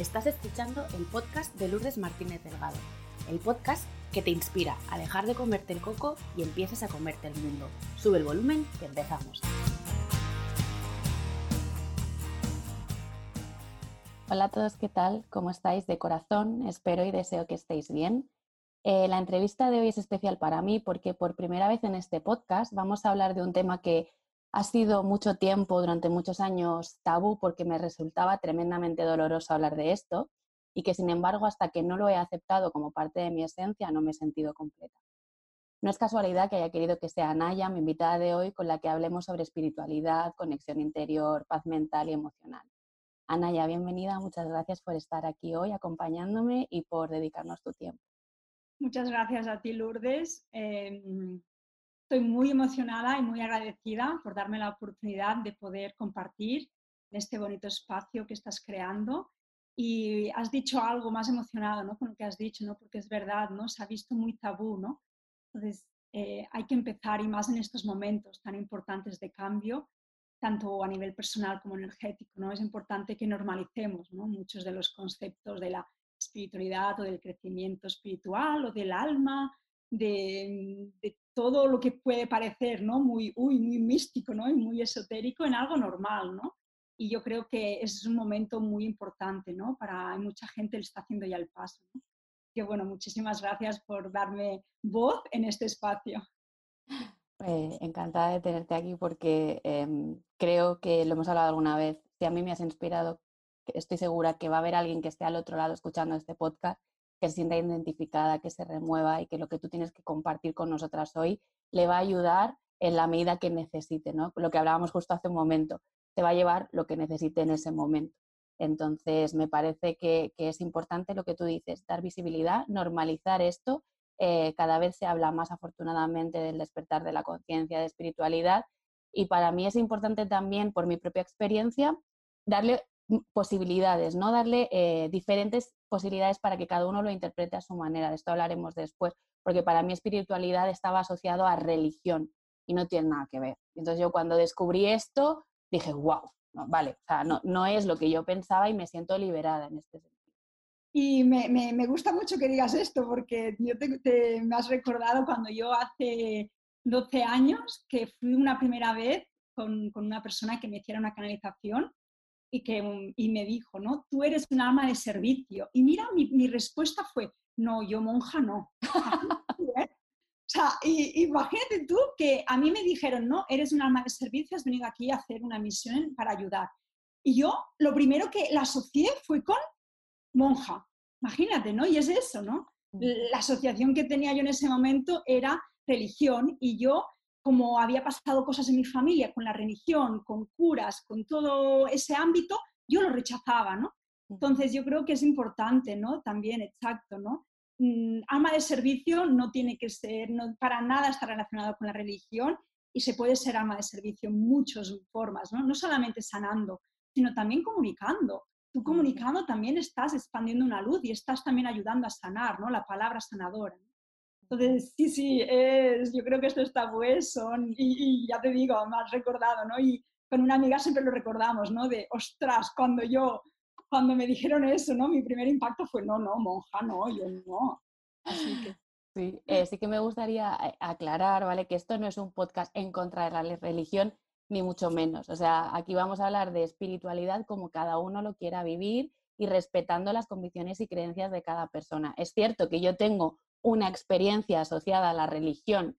Estás escuchando el podcast de Lourdes Martínez Delgado, el podcast que te inspira a dejar de comerte el coco y empieces a comerte el mundo. Sube el volumen que empezamos. Hola a todos, ¿qué tal? ¿Cómo estáis? De corazón, espero y deseo que estéis bien. Eh, la entrevista de hoy es especial para mí porque por primera vez en este podcast vamos a hablar de un tema que ha sido mucho tiempo, durante muchos años, tabú porque me resultaba tremendamente doloroso hablar de esto y que, sin embargo, hasta que no lo he aceptado como parte de mi esencia, no me he sentido completa. No es casualidad que haya querido que sea Naya, mi invitada de hoy, con la que hablemos sobre espiritualidad, conexión interior, paz mental y emocional. Anaya, bienvenida, muchas gracias por estar aquí hoy acompañándome y por dedicarnos tu tiempo. Muchas gracias a ti, Lourdes. Em, Estoy muy emocionada y muy agradecida por darme la oportunidad de poder compartir en este bonito espacio que estás creando. Y has dicho algo más emocionado ¿no? con lo que has dicho, ¿no? porque es verdad, ¿no? se ha visto muy tabú. ¿no? Entonces, eh, hay que empezar, y más en estos momentos tan importantes de cambio, tanto a nivel personal como energético. ¿no? Es importante que normalicemos ¿no? muchos de los conceptos de la espiritualidad o del crecimiento espiritual o del alma, de, de todo lo que puede parecer ¿no? muy, muy místico ¿no? y muy esotérico en algo normal. ¿no? Y yo creo que es un momento muy importante ¿no? para mucha gente le está haciendo ya el paso. ¿no? Que bueno, muchísimas gracias por darme voz en este espacio. Eh, encantada de tenerte aquí porque em, creo que lo hemos hablado alguna vez. Si a mí me has inspirado, estoy segura que va a haber alguien que esté al otro lado escuchando este podcast que se sienta identificada, que se remueva y que lo que tú tienes que compartir con nosotras hoy le va a ayudar en la medida que necesite, ¿no? Lo que hablábamos justo hace un momento, te va a llevar lo que necesite en ese momento. Entonces, me parece que, es importante lo que tú dices, dar visibilidad, normalizar esto. Eh, cada vez se habla más afortunadamente del despertar de la conciencia, de espiritualidad. Y para mí es importante también, por mi propia experiencia, darle posibilidades, ¿no? Darle eh, diferentes posibilidades para que cada uno lo interprete a su manera. De esto hablaremos después, porque para mí espiritualidad estaba asociado a religión y no tiene nada que ver. Entonces yo cuando descubrí esto dije, wow, no, vale, o sea, no, no es lo que yo pensaba y me siento liberada en este sentido. Y me, me, gusta mucho que digas esto porque yo te, me has recordado cuando yo hace 12 años que fui una primera vez con, con una persona que me hiciera una canalización y, que, y me dijo, ¿no? Tú eres un alma de servicio. Y mira, mi, mi respuesta fue, no, yo monja no. o sea, y, imagínate tú que a mí me dijeron, no, eres un alma de servicio, has venido aquí a hacer una misión para ayudar. Y yo lo primero que la asocié fue con monja. Imagínate, ¿no? Y es eso, ¿no? La asociación que tenía yo en ese momento era religión y yo como había pasado cosas en mi familia con la religión, con curas, con todo ese ámbito, yo lo rechazaba, ¿no? Entonces yo creo que es importante, ¿no? También, exacto, ¿no? Mm, alma de servicio no tiene que ser, no, para nada está relacionado con la religión y se puede ser alma de servicio en muchas formas, ¿no? No solamente sanando, sino también comunicando. Tú comunicando también estás expandiendo una luz y estás también ayudando a sanar, ¿no? La palabra sanadora. Entonces, sí, sí, es, yo creo que esto está son, y, ya te digo, me has recordado, ¿no? Y con una amiga siempre lo recordamos, ¿no? De, ostras, cuando yo, cuando me dijeron eso, ¿no? Mi primer impacto fue, no, no, monja, no, yo no. Así que... Sí, eh, sí que me gustaría eh, aclarar, ¿vale? Que esto no es un podcast en contra de la religión, ni mucho menos. O sea, aquí vamos a hablar de espiritualidad como cada uno lo quiera vivir y respetando las convicciones y creencias de cada persona. Es cierto que yo tengo una experiencia asociada a la religión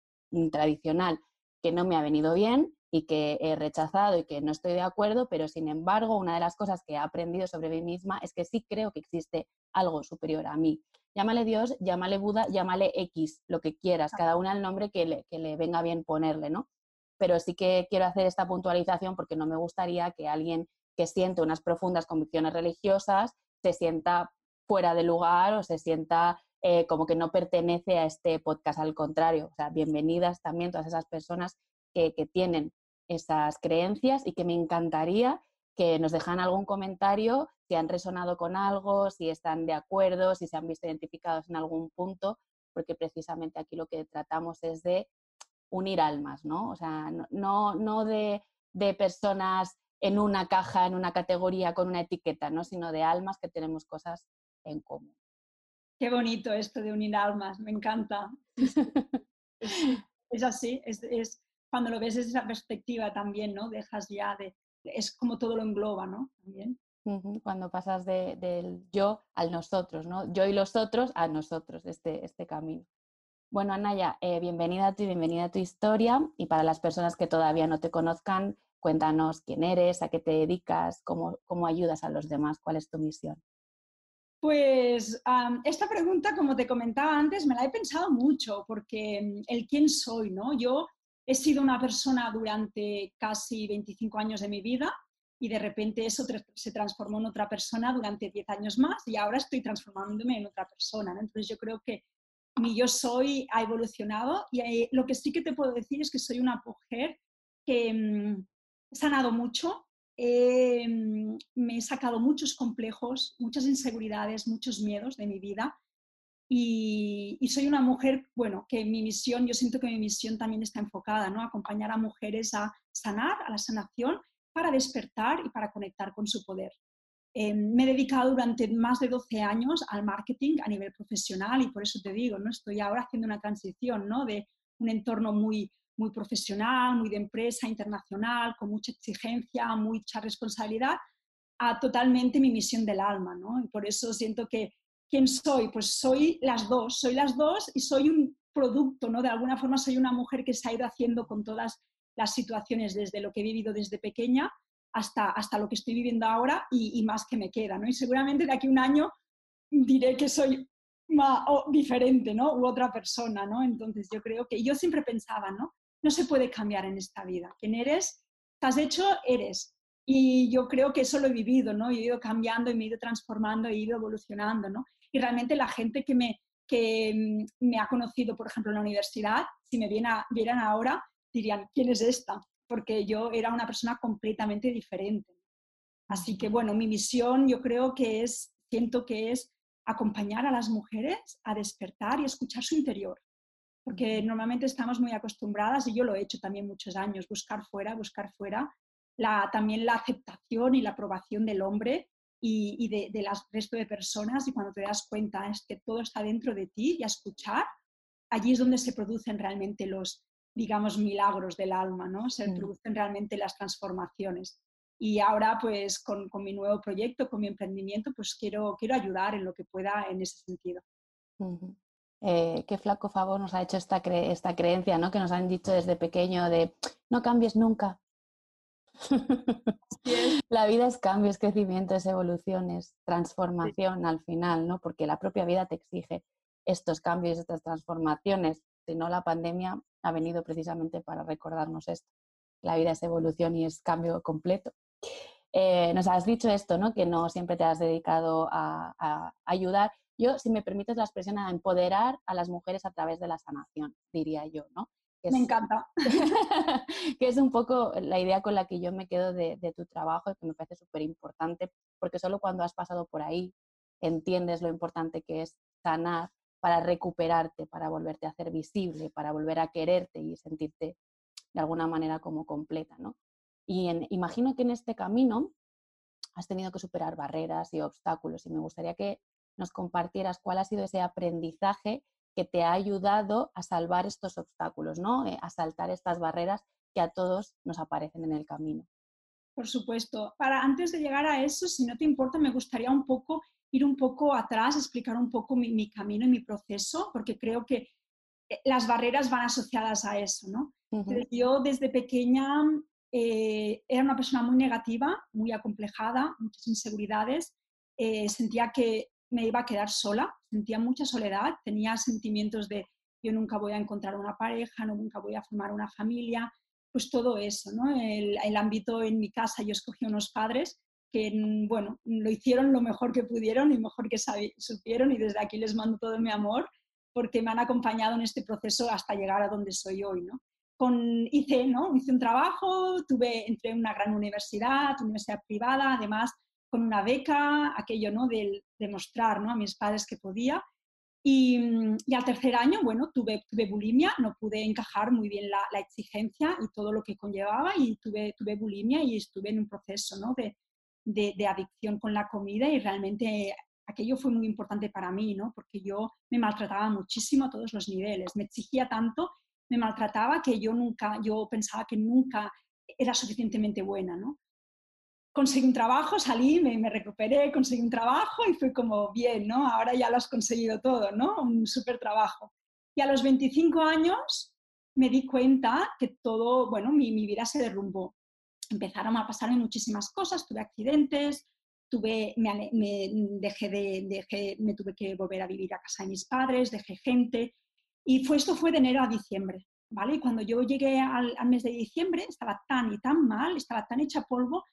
tradicional que no me ha venido bien y que he rechazado y que no estoy de acuerdo, pero sin embargo una de las cosas que he aprendido sobre mí misma es que sí creo que existe algo superior a mí. Llámale Dios, llámale Buda, llámale X, lo que quieras, cada una el nombre que le, que le venga bien ponerle, ¿no? Pero sí que quiero hacer esta puntualización porque no me gustaría que alguien que siente unas profundas convicciones religiosas se sienta fuera de lugar o se sienta eh, como que no pertenece a este podcast, al contrario, o sea, bienvenidas también todas esas personas que, tienen esas creencias y que me encantaría que nos dejan algún comentario si han resonado con algo, si están de acuerdo, si se han visto identificados en algún punto, porque precisamente aquí lo que tratamos es de unir almas, ¿no? O sea, no, no, de, de personas en una caja, en una categoría, con una etiqueta, ¿no? sino de almas que tenemos cosas en común. Qué bonito esto de unir almas, me encanta. es, así, es, cuando lo ves desde esa perspectiva también, ¿no? Dejas ya de, es como todo lo engloba, ¿no? También. Cuando pasas del yo al nosotros, ¿no? Yo y los otros a nosotros, este, este camino. Bueno, Anaya, eh, bienvenida a ti, bienvenida a tu historia. Y para las personas que todavía no te conozcan, cuéntanos quién eres, a qué te dedicas, cómo, cómo ayudas a los demás, cuál es tu misión. Pues esta pregunta, como te comentaba antes, me la he pensado mucho, porque mm, el quién soy, ¿no? Yo he sido una persona durante casi 25 años de mi vida y de repente eso se transformó en otra persona durante 10 años más y ahora estoy transformándome en otra persona. Entonces yo creo que mi yo soy ha evolucionado y eh, lo que sí que te puedo decir es que soy una mujer que mm, he sanado mucho, Mm, me he sacado muchos complejos, muchas inseguridades, muchos miedos de mi vida. Y, soy una mujer, bueno, que mi misión, yo siento que mi misión también está enfocada, ¿no? Acompañar a mujeres a sanar, a la sanación, para despertar y para conectar con su poder. Eh, me he dedicado durante más de 12 años al marketing a nivel profesional y por eso te digo, ¿no? Estoy ahora haciendo una transición, ¿no? De un entorno muy muy profesional, muy de empresa internacional, con mucha exigencia, mucha responsabilidad, a totalmente mi misión del alma, ¿no? Y por eso siento que, ¿quién soy? Pues soy las dos, soy las dos y soy un producto, ¿no? De alguna forma soy una mujer que se ha ido haciendo con todas las situaciones, desde lo que he vivido desde pequeña hasta, hasta lo que estoy viviendo ahora y, más que me queda, ¿no? Y seguramente de aquí a un año diré que soy más, diferente, ¿no? U otra persona, ¿no? Entonces yo creo que yo siempre pensaba, ¿no? No se puede cambiar en esta vida. Quien eres, estás hecho, eres. Y yo creo que eso lo he vivido, ¿no? he ido cambiando y me he ido transformando, he ido evolucionando, ¿no? Y realmente la gente que me, que mm, me ha conocido, por ejemplo, en la universidad, si me vieran ahora, dirían, ¿quién es esta? Porque yo era una persona completamente diferente. Así que, bueno, mi misión yo creo que es, siento que es acompañar a las mujeres a despertar y escuchar su interior porque normalmente estamos muy acostumbradas, y yo lo he hecho también muchos años, buscar fuera, buscar fuera, la, también la aceptación y la aprobación del hombre y, y de, del resto de personas, y cuando te das cuenta es que todo está dentro de ti y a escuchar, allí es donde se producen realmente los, digamos, milagros del alma, ¿no? Se mm. producen realmente las transformaciones. Y ahora, pues, con, con, mi nuevo proyecto, con mi emprendimiento, pues quiero, quiero ayudar en lo que pueda en ese sentido. Eh, qué flaco favor nos ha hecho esta, esta creencia, ¿no? Que nos han dicho desde pequeño de no cambies nunca. la vida es cambio, es crecimiento, es evolución, es transformación al final, ¿no? Porque la propia vida te exige estos cambios, estas transformaciones. Si no, la pandemia ha venido precisamente para recordarnos esto. La vida es evolución y es cambio completo. Eh, nos has dicho esto, ¿no? Que no siempre te has dedicado a ayudar yo, si me permites la expresión, a empoderar a las mujeres a través de la sanación, diría yo, ¿no? me encanta. que es un poco la idea con la que yo me quedo de, tu trabajo y que me parece súper importante, porque solo cuando has pasado por ahí entiendes lo importante que es sanar para recuperarte, para volverte a hacer visible, para volver a quererte y sentirte de alguna manera como completa, ¿no? Y imagino que en este camino has tenido que superar barreras y obstáculos y me gustaría que nos compartieras cuál ha sido ese aprendizaje que te ha ayudado a salvar estos obstáculos, ¿no? Eh, a saltar estas barreras que a todos nos aparecen en el camino. Por supuesto. Para antes de llegar a eso, si no te importa, me gustaría un poco ir un poco atrás, explicar un poco mi, camino y mi proceso, porque creo que eh, las barreras van asociadas a eso, ¿no? Yo desde pequeña eh, era una persona muy negativa, muy acomplejada, muchas inseguridades. sentía que me iba a quedar sola, sentía mucha soledad, tenía sentimientos de yo nunca voy a encontrar una pareja, no, nunca voy a formar una familia, pues todo eso, ¿no? El, ámbito en mi casa, yo escogí unos padres que, bueno, lo hicieron lo mejor que pudieron y mejor que supieron y desde aquí les mando todo mi amor porque me han acompañado en este proceso hasta llegar a donde soy hoy, ¿no? Con, hice, ¿no? hice un trabajo, tuve, entré en una gran universidad, universidad privada, además con una beca, aquello ¿no? de demostrar ¿no? a mis padres que podía. Y, al tercer año, bueno, tuve, tuve bulimia, no pude encajar muy bien la, exigencia y todo lo que conllevaba y tuve, tuve bulimia y estuve en un proceso ¿no? de, de, de, adicción con la comida y realmente aquello fue muy importante para mí, ¿no? porque yo me maltrataba muchísimo a todos los niveles, me exigía tanto, me maltrataba que yo nunca, yo pensaba que nunca era suficientemente buena, ¿no? Conseguí un trabajo, salí, me, recuperé, conseguí un trabajo y fue como, bien, ¿no? Ahora ya lo has conseguido todo, ¿no? Un súper trabajo. Y a los 25 años me di cuenta que todo, bueno, mi, mi vida se derrumbó. Empezaron a pasarme muchísimas cosas, tuve accidentes, tuve, me, me, dejé de, dejé, me tuve que volver a vivir a casa de mis padres, dejé gente. Y fue, esto fue de enero a diciembre, ¿vale? Y cuando yo llegué al, al mes de diciembre estaba tan y tan mal, estaba tan hecha polvo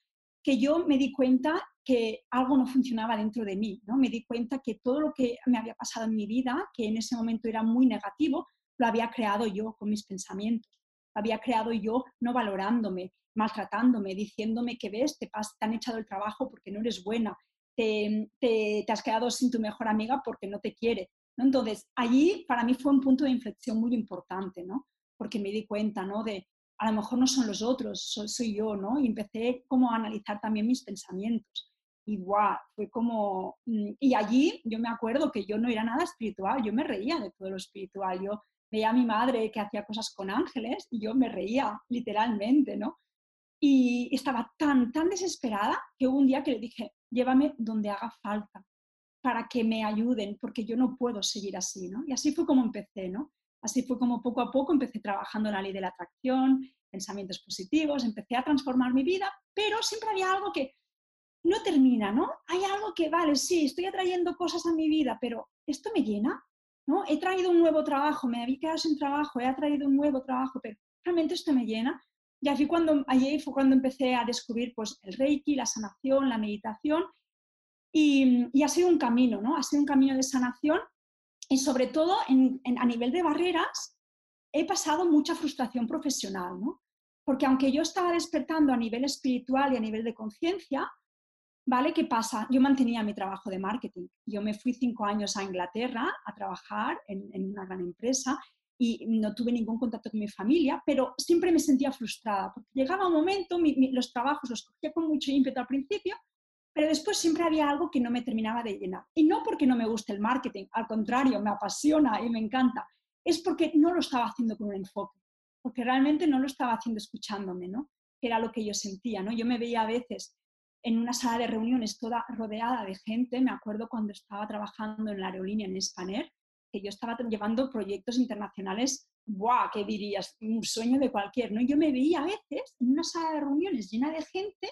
que yo me di cuenta que algo no funcionaba dentro de mí, ¿no? Me di cuenta que todo lo que me había pasado en mi vida, que en ese momento era muy negativo, lo había creado yo con mis pensamientos. Lo había creado yo no valorándome, maltratándome, diciéndome que ves, te, te han echado el trabajo porque no eres buena, te, te, has quedado sin tu mejor amiga porque no te quiere. ¿no? Entonces, allí para mí fue un punto de inflexión muy importante, ¿no? porque me di cuenta ¿no? de, a lo mejor no son los otros, soy, yo, ¿no? Y empecé como a analizar también mis pensamientos. Y guau, fue como... Mm, y allí yo me acuerdo que yo no era nada espiritual, yo me reía de todo lo espiritual. Yo veía a mi madre que hacía cosas con ángeles y yo me reía, literalmente, ¿no? Y estaba tan, tan desesperada que hubo un día que le dije, llévame donde haga falta para que me ayuden, porque yo no puedo seguir así, ¿no? Y así fue como empecé, ¿no? Así fue como poco a poco empecé trabajando la ley de la atracción, pensamientos positivos, empecé a transformar mi vida, pero siempre había algo que no termina, ¿no? Hay algo que, vale, sí, estoy atrayendo cosas a mi vida, pero ¿esto me llena? ¿No? He traído un nuevo trabajo, me había quedado sin trabajo, he traído un nuevo trabajo, pero ¿realmente esto me llena? Y así cuando, allí fue cuando empecé a descubrir pues, el Reiki, la sanación, la meditación, y ha sido un camino, ¿no? Ha sido un camino de sanación y sobre todo a nivel de barreras, he pasado mucha frustración profesional, ¿no? Porque aunque yo estaba despertando a nivel espiritual y a nivel de conciencia, ¿vale? ¿Qué pasa? Yo mantenía mi trabajo de marketing. Yo me fui cinco años a Inglaterra a trabajar en, una gran empresa y no tuve ningún contacto con mi familia, pero siempre me sentía frustrada, porque llegaba un momento, los trabajos los cogía con mucho ímpetu al principio, pero después siempre había algo que no me terminaba de llenar. Y no porque no me guste el marketing, al contrario, me apasiona y me encanta, es porque no lo estaba haciendo con un enfoque, porque realmente no lo estaba haciendo escuchándome, ¿no? Que era lo que yo sentía, ¿no? Yo me veía a veces en una sala de reuniones toda rodeada de gente, me acuerdo cuando estaba trabajando en la aerolínea en Spanair, que yo estaba llevando proyectos internacionales, ¡buah! ¿Qué dirías? Un sueño de cualquier, ¿no? Yo me veía a veces en una sala de reuniones llena de gente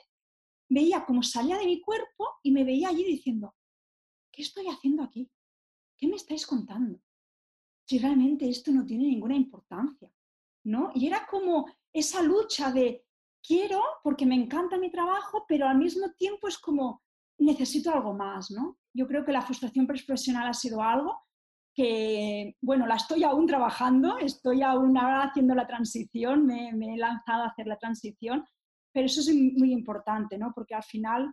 veía cómo salía de mi cuerpo y me veía allí diciendo, ¿qué estoy haciendo aquí? ¿Qué me estáis contando? Si realmente esto no tiene ninguna importancia, ¿no? Y era como esa lucha de quiero porque me encanta mi trabajo, pero al mismo tiempo es como necesito algo más, ¿no? Yo creo que la frustración profesional ha sido algo que, bueno, la estoy aún trabajando, estoy aún ahora haciendo la transición, me, me he lanzado a hacer la transición, pero eso es muy importante, ¿no? Porque al final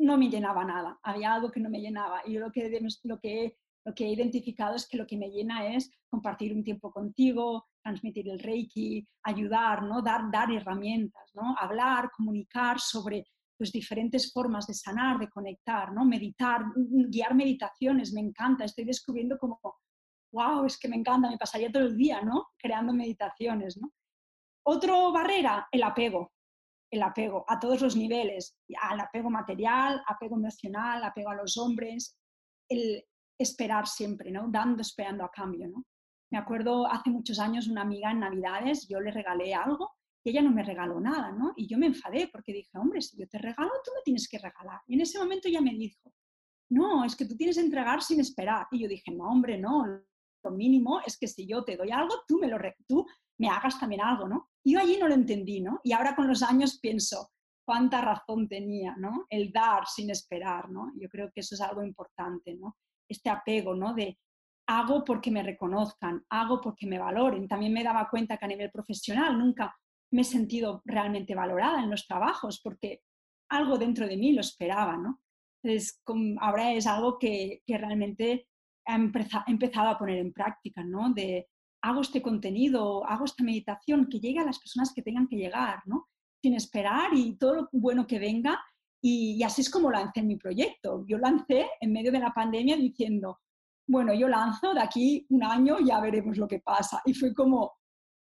no me llenaba nada, había algo que no me llenaba. Y yo lo que, lo que, lo que he identificado es que lo que me llena es compartir un tiempo contigo, transmitir el reiki, ayudar, ¿no? dar, dar herramientas, ¿no? hablar, comunicar sobre pues, diferentes formas de sanar, de conectar, ¿no? meditar, guiar meditaciones, me encanta, estoy descubriendo como, wow, es que me encanta, me pasaría todo el día ¿no? creando meditaciones. ¿no? Otro barrera, el apego, el apego a todos los niveles, al apego material, apego emocional, apego a los hombres, el esperar siempre, ¿no? Dando, esperando a cambio, ¿no? Me acuerdo hace muchos años una amiga en Navidades, yo le regalé algo y ella no me regaló nada, ¿no? Y yo me enfadé porque dije, hombre, si yo te regalo, tú me tienes que regalar. Y en ese momento ella me dijo, no, es que tú tienes que entregar sin esperar. Y yo dije, no, hombre, no, lo mínimo es que si yo te doy algo, tú me lo tú me hagas también algo, ¿no? Yo allí no lo entendí, ¿no? Y ahora con los años pienso, cuánta razón tenía, ¿no? El dar sin esperar, ¿no? Yo creo que eso es algo importante, ¿no? Este apego, ¿no? De hago porque me reconozcan, hago porque me valoren. También me daba cuenta que a nivel profesional nunca me he sentido realmente valorada en los trabajos porque algo dentro de mí lo esperaba, ¿no? Entonces, ahora es algo que, que realmente he empezado a poner en práctica, ¿no? De hago este contenido, hago esta meditación, que llegue a las personas que tengan que llegar, ¿no? Sin esperar y todo lo bueno que venga. Y, así es como lancé mi proyecto. Yo lancé en medio de la pandemia diciendo, bueno, yo lanzo, de aquí un año ya veremos lo que pasa. Y fue como,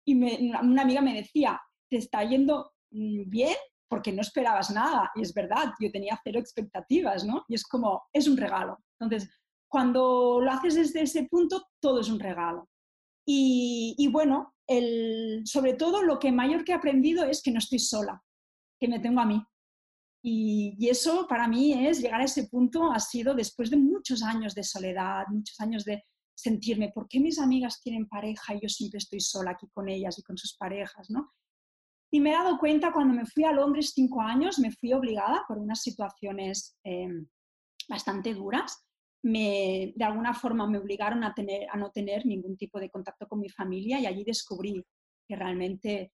y una amiga me decía, te está yendo mm, bien porque no esperabas nada. Y es verdad, yo tenía cero expectativas, ¿no? Y es como, es un regalo. Entonces, cuando lo haces desde ese punto, todo es un regalo. Y, bueno, sobre todo lo que mayor que he aprendido es que no estoy sola, que me tengo a mí. Y, y, eso para mí es llegar a ese punto, ha sido después de muchos años de soledad, muchos años de sentirme, ¿por qué mis amigas tienen pareja y yo siempre estoy sola aquí con ellas y con sus parejas? ¿no? Y me he dado cuenta cuando me fui a Londres cinco años, me fui obligada por unas situaciones em, bastante duras. Me, de alguna forma me obligaron a, tener, a no tener ningún tipo de contacto con mi familia y allí descubrí que realmente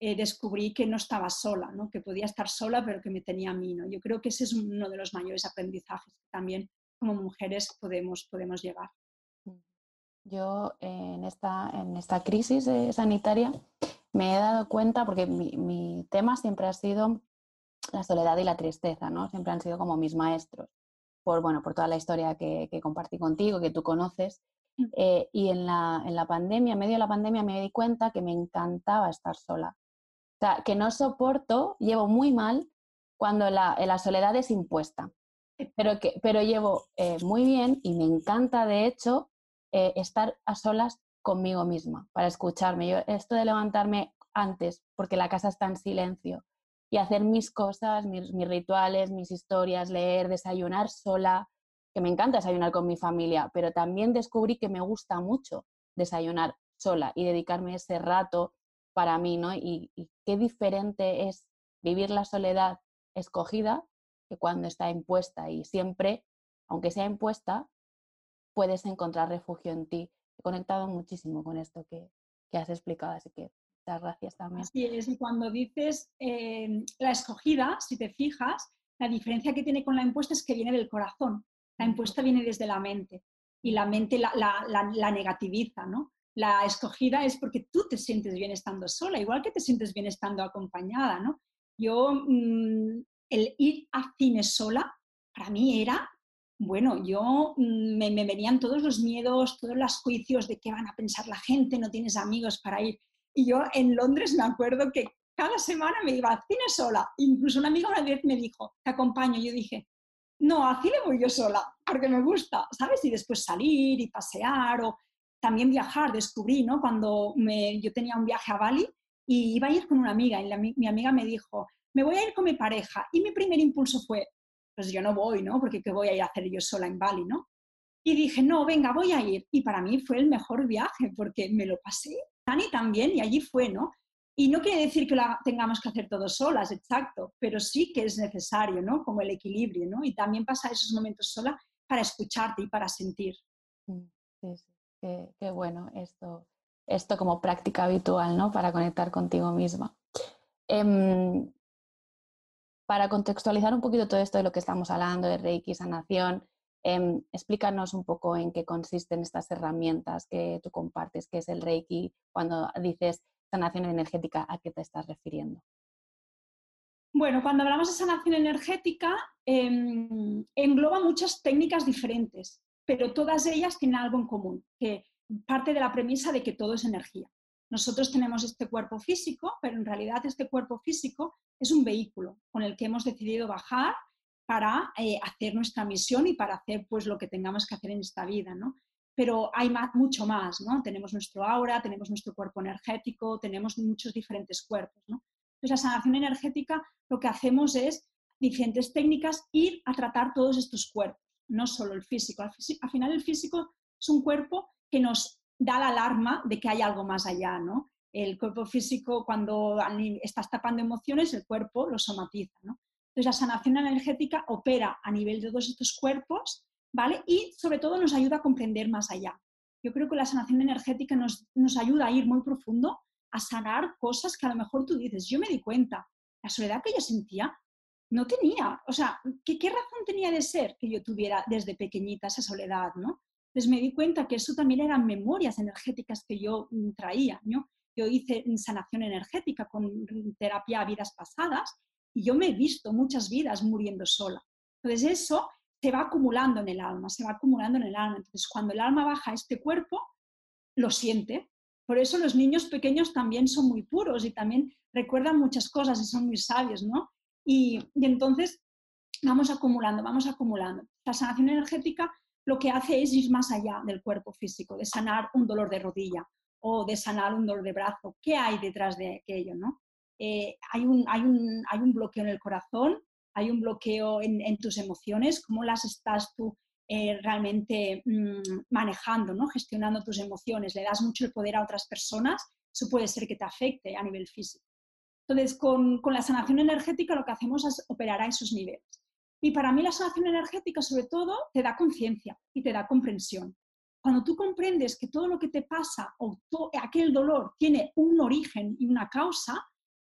eh, descubrí que no estaba sola, ¿no? que podía estar sola pero que me tenía a mí. ¿no? Yo creo que ese es uno de los mayores aprendizajes que también como mujeres podemos, podemos llegar. Yo en esta, en esta crisis eh, sanitaria me he dado cuenta, porque mi, tema siempre ha sido la soledad y la tristeza, ¿no? Siempre han sido como mis maestros, por, bueno, por toda la historia que, compartí contigo, que tú conoces. Mm. Eh, y en la, en la pandemia, en medio de la pandemia, me di cuenta que me encantaba estar sola. O sea, que no soporto, llevo muy mal cuando la, la soledad es impuesta. Pero, que, pero llevo eh, muy bien y me encanta, de hecho, eh, estar a solas conmigo misma, para escucharme. Yo, esto de levantarme antes, porque la casa está en silencio, y hacer mis cosas, mis, rituales, mis historias, leer, desayunar sola, que me encanta desayunar con mi familia, pero también descubrí que me gusta mucho desayunar sola y dedicarme ese rato para mí, ¿no? Y, y qué diferente es vivir la soledad escogida que cuando está impuesta y siempre, aunque sea impuesta, puedes encontrar refugio en ti. He conectado muchísimo con esto que, que has explicado, así que muchas gracias también. Así es, y cuando dices em, la escogida, si te fijas, la diferencia que tiene con la impuesta es que viene del corazón. La impuesta viene desde la mente y la mente la, la, la, negativiza, ¿no? La escogida es porque tú te sientes bien estando sola, igual que te sientes bien estando acompañada, ¿no? Yo, mm, el ir a cine sola, para mí era bueno, yo mm, me, venían todos los miedos, todos los juicios de qué van a pensar la gente, no tienes amigos para ir. Y yo en Londres me acuerdo que cada semana me iba a cine sola. Incluso una amiga una vez me dijo, te acompaño. Yo dije, no, a cine voy yo sola, porque me gusta, ¿sabes? Y después salir y pasear o también viajar, descubrí, ¿no? Cuando yo tenía un viaje a Bali y iba a ir con una amiga y mi amiga me dijo, me voy a ir con mi pareja. Y mi primer impulso fue, pues yo no voy, ¿no? Porque ¿qué voy a ir a hacer yo sola en Bali, ¿no? Y dije, no, venga, voy a ir. Y para mí fue el mejor viaje porque me lo pasé tan y tan bien y allí fue, ¿no? Y no quiere decir que la tengamos que hacer todos solas, exacto, pero sí que es necesario, ¿no? Como el equilibrio, ¿no? Y también pasar esos momentos sola para escucharte y para sentir. Sí, sí, qué, bueno esto, esto como práctica habitual, ¿no? Para conectar contigo misma. Em, para contextualizar un poquito todo esto de lo que estamos hablando, de Reiki, sanación, em, explícanos un poco en qué consisten estas herramientas que tú compartes, qué es el Reiki, cuando dices sanación energética, ¿a qué te estás refiriendo? Bueno, cuando hablamos de sanación energética, em, engloba muchas técnicas diferentes, pero todas ellas tienen algo en común, que parte de la premisa de que todo es energía. Nosotros tenemos este cuerpo físico, pero en realidad este cuerpo físico es un vehículo con el que hemos decidido bajar para eh, hacer nuestra misión y para hacer pues lo que tengamos que hacer en esta vida, ¿no? Pero hay mucho más, ¿no? Tenemos nuestro aura, tenemos nuestro cuerpo energético, tenemos muchos diferentes cuerpos, ¿no? Entonces, la sanación energética lo que hacemos es diferentes técnicas ir a tratar todos estos cuerpos, no solo el físico. Al, final el físico es un cuerpo que nos da la alarma de que hay algo más allá, ¿no? El cuerpo físico, cuando estás tapando emociones, el cuerpo lo somatiza, ¿no? Entonces, la sanación energética opera a nivel de todos estos cuerpos, ¿vale? Y sobre todo nos ayuda a comprender más allá. Yo creo que la sanación energética nos, nos ayuda a ir muy profundo, a sanar cosas que a lo mejor tú dices, yo me di cuenta, la soledad que yo sentía no tenía, o sea, ¿qué, qué razón tenía de ser que yo tuviera desde pequeñita esa soledad, ¿no? Entonces me di cuenta que eso también eran memorias energéticas que yo mm, traía. ¿no? Yo hice sanación energética con terapia a vidas pasadas y yo me he visto muchas vidas muriendo sola. Entonces eso se va acumulando en el alma, se va acumulando en el alma. Entonces cuando el alma baja a este cuerpo, lo siente. Por eso los niños pequeños también son muy puros y también recuerdan muchas cosas y son muy sabios, ¿no? Y, y entonces vamos acumulando, vamos acumulando. La sanación energética lo que hace es ir más allá del cuerpo físico, de sanar un dolor de rodilla o de sanar un dolor de brazo. ¿Qué hay detrás de aquello? ¿no? Eh, hay, un, hay, un, hay, un, bloqueo en el corazón, hay un bloqueo en, tus emociones, cómo las estás tú eh, realmente mm, manejando, ¿no? gestionando tus emociones, le das mucho el poder a otras personas, eso puede ser que te afecte a nivel físico. Entonces, con, con la sanación energética lo que hacemos es operar a esos niveles. Y para mí la sanación energética, sobre todo, te da conciencia y te da comprensión. Cuando tú comprendes que todo lo que te pasa o aquel dolor tiene un origen y una causa,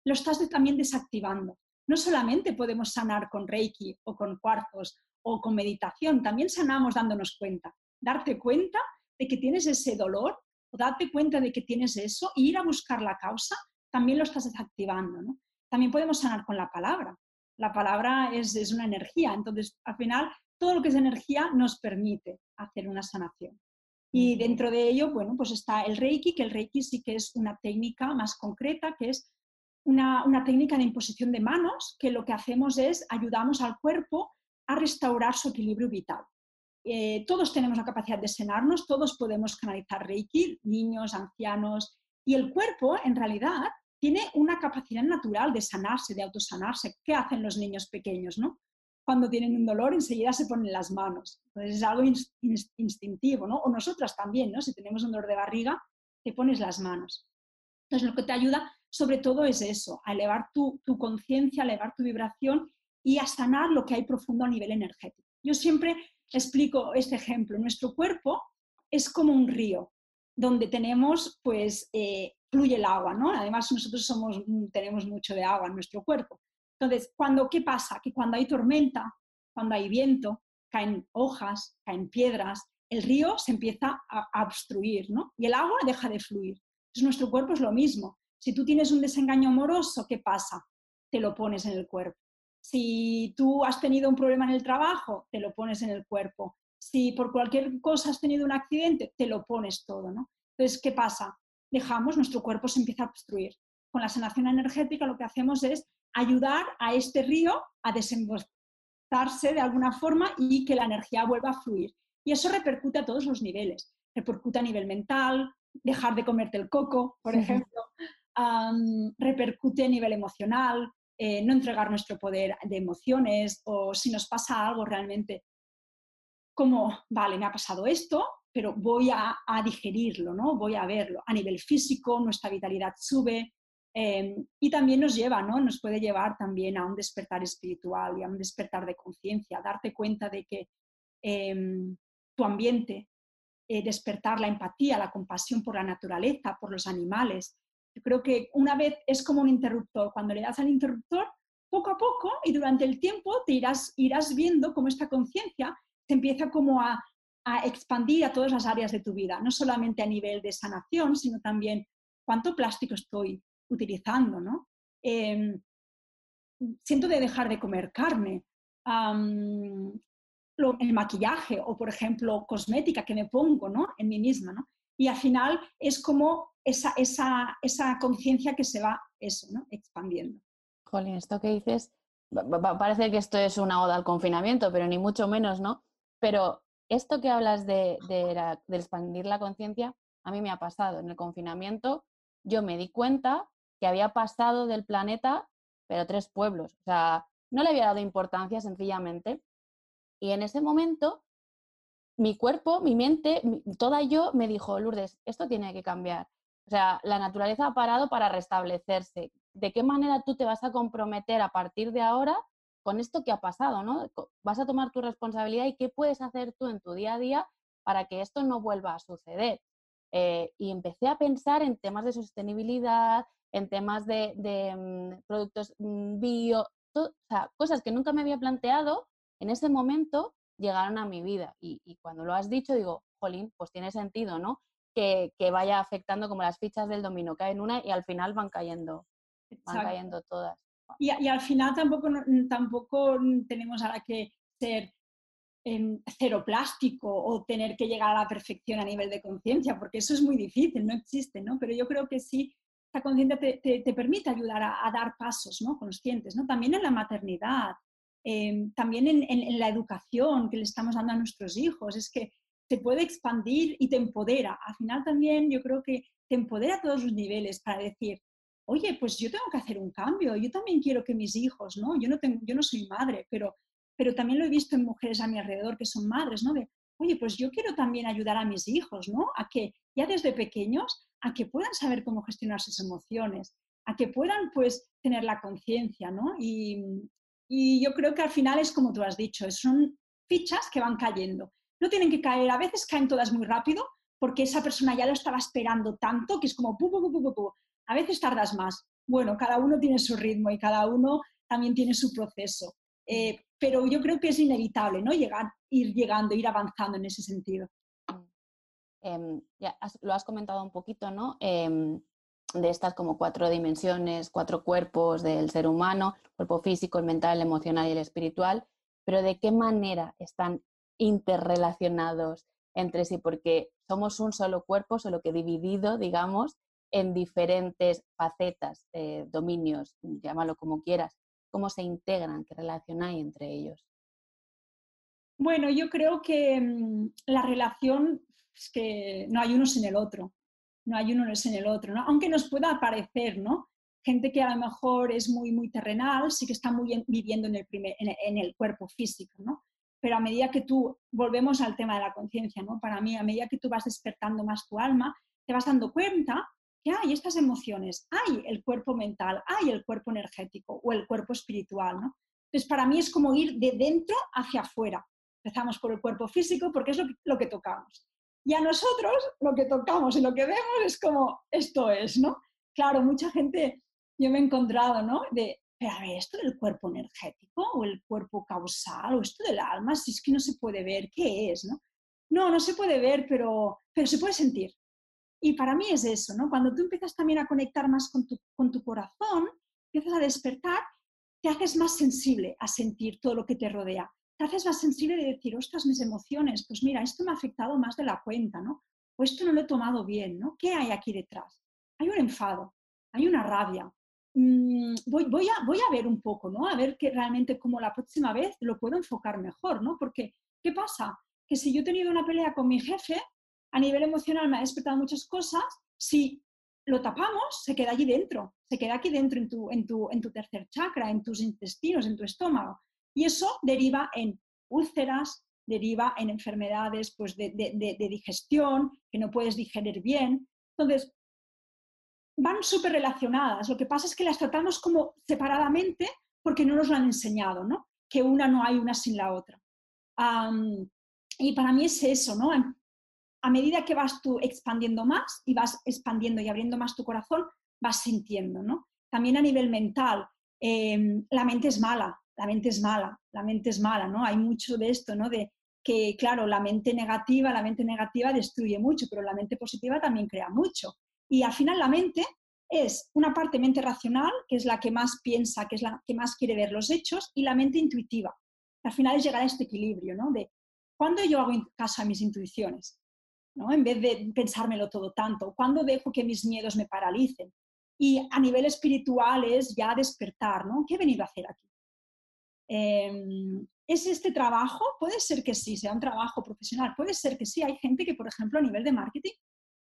lo estás también desactivando. No solamente podemos sanar con Reiki o con cuarzos o con meditación, también sanamos dándonos cuenta. Darte cuenta de que tienes ese dolor o darte cuenta de que tienes eso e ir a buscar la causa, también lo estás desactivando. También podemos sanar con la palabra la palabra es, una energía, entonces al final todo lo que es energía nos permite hacer una sanación. Y dentro de ello, bueno, pues está el Reiki, que el Reiki sí que es una técnica más concreta, que es una, técnica de imposición de manos, que lo que hacemos es ayudamos al cuerpo a restaurar su equilibrio vital. Eh, todos tenemos la capacidad de sanarnos, todos podemos canalizar Reiki, niños, ancianos, y el cuerpo en realidad tiene una capacidad natural de sanarse, de autosanarse. ¿Qué hacen los niños pequeños? ¿no? Cuando tienen un dolor, enseguida se ponen las manos. Entonces es algo instintivo, ¿no? O nosotras también, ¿no? Si tenemos un dolor de barriga, te pones las manos. Entonces lo que te ayuda sobre todo es eso, a elevar tu, tu conciencia, elevar tu vibración y a sanar lo que hay profundo a nivel energético. Yo siempre explico este ejemplo. Nuestro cuerpo es como un río donde tenemos pues eh, fluye el agua, ¿no? Además, nosotros somos, tenemos mucho de agua en nuestro cuerpo. Entonces, cuando, ¿qué pasa? Que cuando hay tormenta, cuando hay viento, caen hojas, caen piedras, el río se empieza a, obstruir, ¿no? Y el agua deja de fluir. Entonces, nuestro cuerpo es lo mismo. Si tú tienes un desengaño amoroso, ¿qué pasa? Te lo pones en el cuerpo. Si tú has tenido un problema en el trabajo, te lo pones en el cuerpo. Si por cualquier cosa has tenido un accidente, te lo pones todo, ¿no? Entonces, ¿qué pasa? dejamos, nuestro cuerpo se empieza a obstruir. Con la sanación energética lo que hacemos es ayudar a este río a desembozarse de alguna forma y que la energía vuelva a fluir. Y eso repercute a todos los niveles. Repercute a nivel mental, dejar de comerte el coco, por ejemplo. Repercute a nivel emocional, eh, no entregar nuestro poder de emociones o si nos pasa algo realmente como, vale, me ha pasado esto, pero voy a, digerirlo, ¿no? voy a verlo. A nivel físico, nuestra vitalidad sube em, y también nos lleva, ¿no? nos puede llevar también a un despertar espiritual y a un despertar de conciencia, darte cuenta de que em, tu ambiente, eh, despertar la empatía, la compasión por la naturaleza, por los animales. Yo creo que una vez es como un interruptor, cuando le das al interruptor, poco a poco y durante el tiempo te irás, irás viendo cómo esta conciencia se empieza como a a expandir a todas las áreas de tu vida, no solamente a nivel de sanación, sino también cuánto plástico estoy utilizando, ¿no? Em, siento de dejar de comer carne, el maquillaje o, por ejemplo, cosmética que me pongo ¿no? en mí misma, ¿no? Y al final es como esa, esa, esa conciencia que se va eso, ¿no? expandiendo. Jolín, esto que dices, parece que esto es una oda al confinamiento, pero ni mucho menos, ¿no? Pero esto que hablas de, expandir la conciencia, a mí me ha pasado. En el confinamiento yo me di cuenta que había pasado del planeta, pero tres pueblos. O sea, no le había dado importancia sencillamente. Y en ese momento, mi cuerpo, mi mente, toda yo me dijo, Lourdes, esto tiene que cambiar. O sea, la naturaleza ha parado para restablecerse. ¿De qué manera tú te vas a comprometer a partir de ahora con esto que ha pasado, ¿no? Vas a tomar tu responsabilidad y qué puedes hacer tú en tu día a día para que esto no vuelva a suceder. Eh, y empecé a pensar en temas de sostenibilidad, en temas de, mm, productos mm, bio, cosas que nunca me había planteado, en ese momento llegaron a mi vida. Y, cuando lo has dicho, digo, jolín, pues tiene sentido, ¿no? Que, vaya afectando como las fichas del dominó, caen una y al final van cayendo, van cayendo todas. Y, y, al final tampoco, tampoco tenemos ahora que ser cero plástico o tener que llegar a la perfección a nivel de conciencia, porque eso es muy difícil, no existe, ¿no? Pero yo creo que sí, esta conciencia te, permite ayudar a, dar pasos ¿no? conscientes, ¿no? También en la maternidad, em, también en, la educación que le estamos dando a nuestros hijos, es que te puede expandir y te empodera. Al final también yo creo que te empodera a todos los niveles para decir, oye, pues yo tengo que hacer un cambio, yo también quiero que mis hijos, ¿no? Yo no, tengo, yo no soy madre, pero pero también lo he visto en mujeres a mi alrededor que son madres, ¿no? De, oye, pues yo quiero también ayudar a mis hijos, ¿no? A que ya desde pequeños, a que puedan saber cómo gestionar sus emociones, a que puedan pues tener la conciencia, ¿no? Y, y, yo creo que al final es como tú has dicho, son fichas que van cayendo. No tienen que caer, a veces caen todas muy rápido porque esa persona ya lo estaba esperando tanto que es como. A veces tardas más. Bueno, cada uno tiene su ritmo y cada uno también tiene su proceso. Eh, pero yo creo que es inevitable, ¿no? Llegar, ir llegando, ir avanzando en ese sentido. Em, ya lo has comentado un poquito, ¿no? Em, de estas como cuatro dimensiones, cuatro cuerpos del ser humano, el cuerpo físico, el mental, el emocional y el espiritual, pero ¿de qué manera están interrelacionados entre sí? Porque somos un solo cuerpo, solo que dividido, digamos, en diferentes facetas, eh, dominios, llámalo como quieras cómo se integran, qué relación hay entre ellos. Bueno, yo creo que mm, la relación es que no hay uno sin el otro, no hay uno sin el otro, ¿no? aunque nos pueda parecer, ¿no? Gente que a lo mejor es muy, muy terrenal, sí que está muy viviendo en el, en el cuerpo físico, ¿no? Pero a medida que tú, volvemos al tema de la conciencia, ¿no? Para mí, a medida que tú vas despertando más tu alma, te vas dando cuenta que hay estas emociones, hay el cuerpo mental, hay el cuerpo energético o el cuerpo espiritual, ¿no? Entonces, para mí es como ir de dentro hacia afuera. Empezamos por el cuerpo físico porque es lo que, tocamos. Y a nosotros lo que tocamos y lo que vemos es como esto es, ¿no? Claro, mucha gente, yo me he encontrado, ¿no? De, pero a ver, esto del cuerpo energético o el cuerpo causal o esto del alma, si es que no se puede ver, ¿qué es, no? No, no se puede ver, pero, pero se puede sentir. Y para mí es eso, ¿no? Cuando tú empiezas también a conectar más con tu, con tu corazón, empiezas a despertar, te haces más sensible a sentir todo lo que te rodea. Te haces más sensible de decir, ostras, mis emociones, pues mira, esto me ha afectado más de la cuenta, ¿no? O esto no lo he tomado bien, ¿no? ¿Qué hay aquí detrás? Hay un enfado, hay una rabia. Mm, voy, voy, a, voy a ver un poco, ¿no? A ver que realmente como la próxima vez lo puedo enfocar mejor, ¿no? Porque, ¿qué pasa? Que si yo he tenido una pelea con mi jefe, a nivel emocional me ha despertado muchas cosas, si lo tapamos, se queda allí dentro, se queda aquí dentro en tu, en tu, en tu tercer chakra, en tus intestinos, en tu estómago. Y eso deriva en úlceras, deriva en enfermedades pues, de, de, digestión, que no puedes digerir bien. Entonces, van súper relacionadas. Lo que pasa es que las tratamos como separadamente porque no nos lo han enseñado, ¿no? Que una no hay una sin la otra. y para mí es eso, ¿no? a medida que vas tú expandiendo más y vas expandiendo y abriendo más tu corazón, vas sintiendo, ¿no? También a nivel mental, em, la mente es mala, la mente es mala, la mente es mala, ¿no? Hay mucho de esto, ¿no? De que, claro, la mente negativa, la mente negativa destruye mucho, pero la mente positiva también crea mucho. Y al final la mente es una parte mente racional, que es la que más piensa, que es la que más quiere ver los hechos, y la mente intuitiva. Al final es llegar a este equilibrio, ¿no? De cuando yo hago caso a mis intuiciones, en vez de pensármelo todo tanto. ¿Cuándo dejo que mis miedos me paralicen? Y a nivel espiritual es ya despertar, ¿no? ¿Qué he venido a hacer aquí? Em, ¿Es este trabajo? Puede ser que sí, sea un trabajo profesional. Puede ser que sí. Hay gente que, por ejemplo, a nivel de marketing,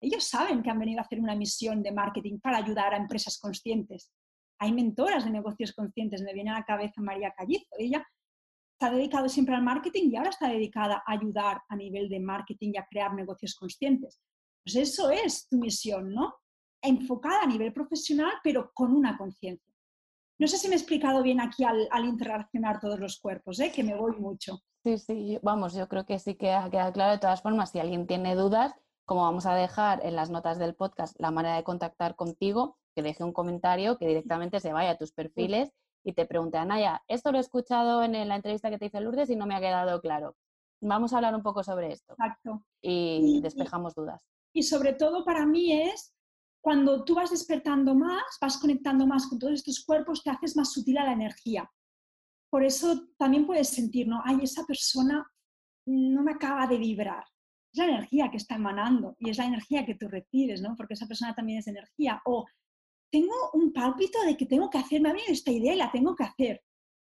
ellos saben que han venido a hacer una misión de marketing para ayudar a empresas conscientes. Hay mentoras de negocios conscientes. Me viene a la cabeza María Callizo. Ella está dedicado siempre al marketing y ahora está dedicada a ayudar a nivel de marketing y a crear negocios conscientes. Pues eso es tu misión, ¿no? Enfocada a nivel profesional, pero con una conciencia. No sé si me he explicado bien aquí al, interrelacionar todos los cuerpos, ¿eh? que me voy mucho. Sí, sí, vamos, yo creo que sí que ha quedado claro. De todas formas, si alguien tiene dudas, como vamos a dejar en las notas del podcast la manera de contactar contigo, que deje un comentario, que directamente se vaya a tus perfiles y te pregunté, Anaya, esto lo he escuchado en la entrevista que te hice Lourdes y no me ha quedado claro. Vamos a hablar un poco sobre esto. Exacto. Y, despejamos dudas. Y sobre todo para mí es cuando tú vas despertando más, vas conectando más con todos estos cuerpos, te haces más sutil a la energía. Por eso también puedes sentir, ¿no? Ay, esa persona no me acaba de vibrar. Es la energía que está emanando y es la energía que tú recibes, ¿no? Porque esa persona también es energía. O tengo un pálpito de que tengo que hacer, me ha venido esta idea y la tengo que hacer.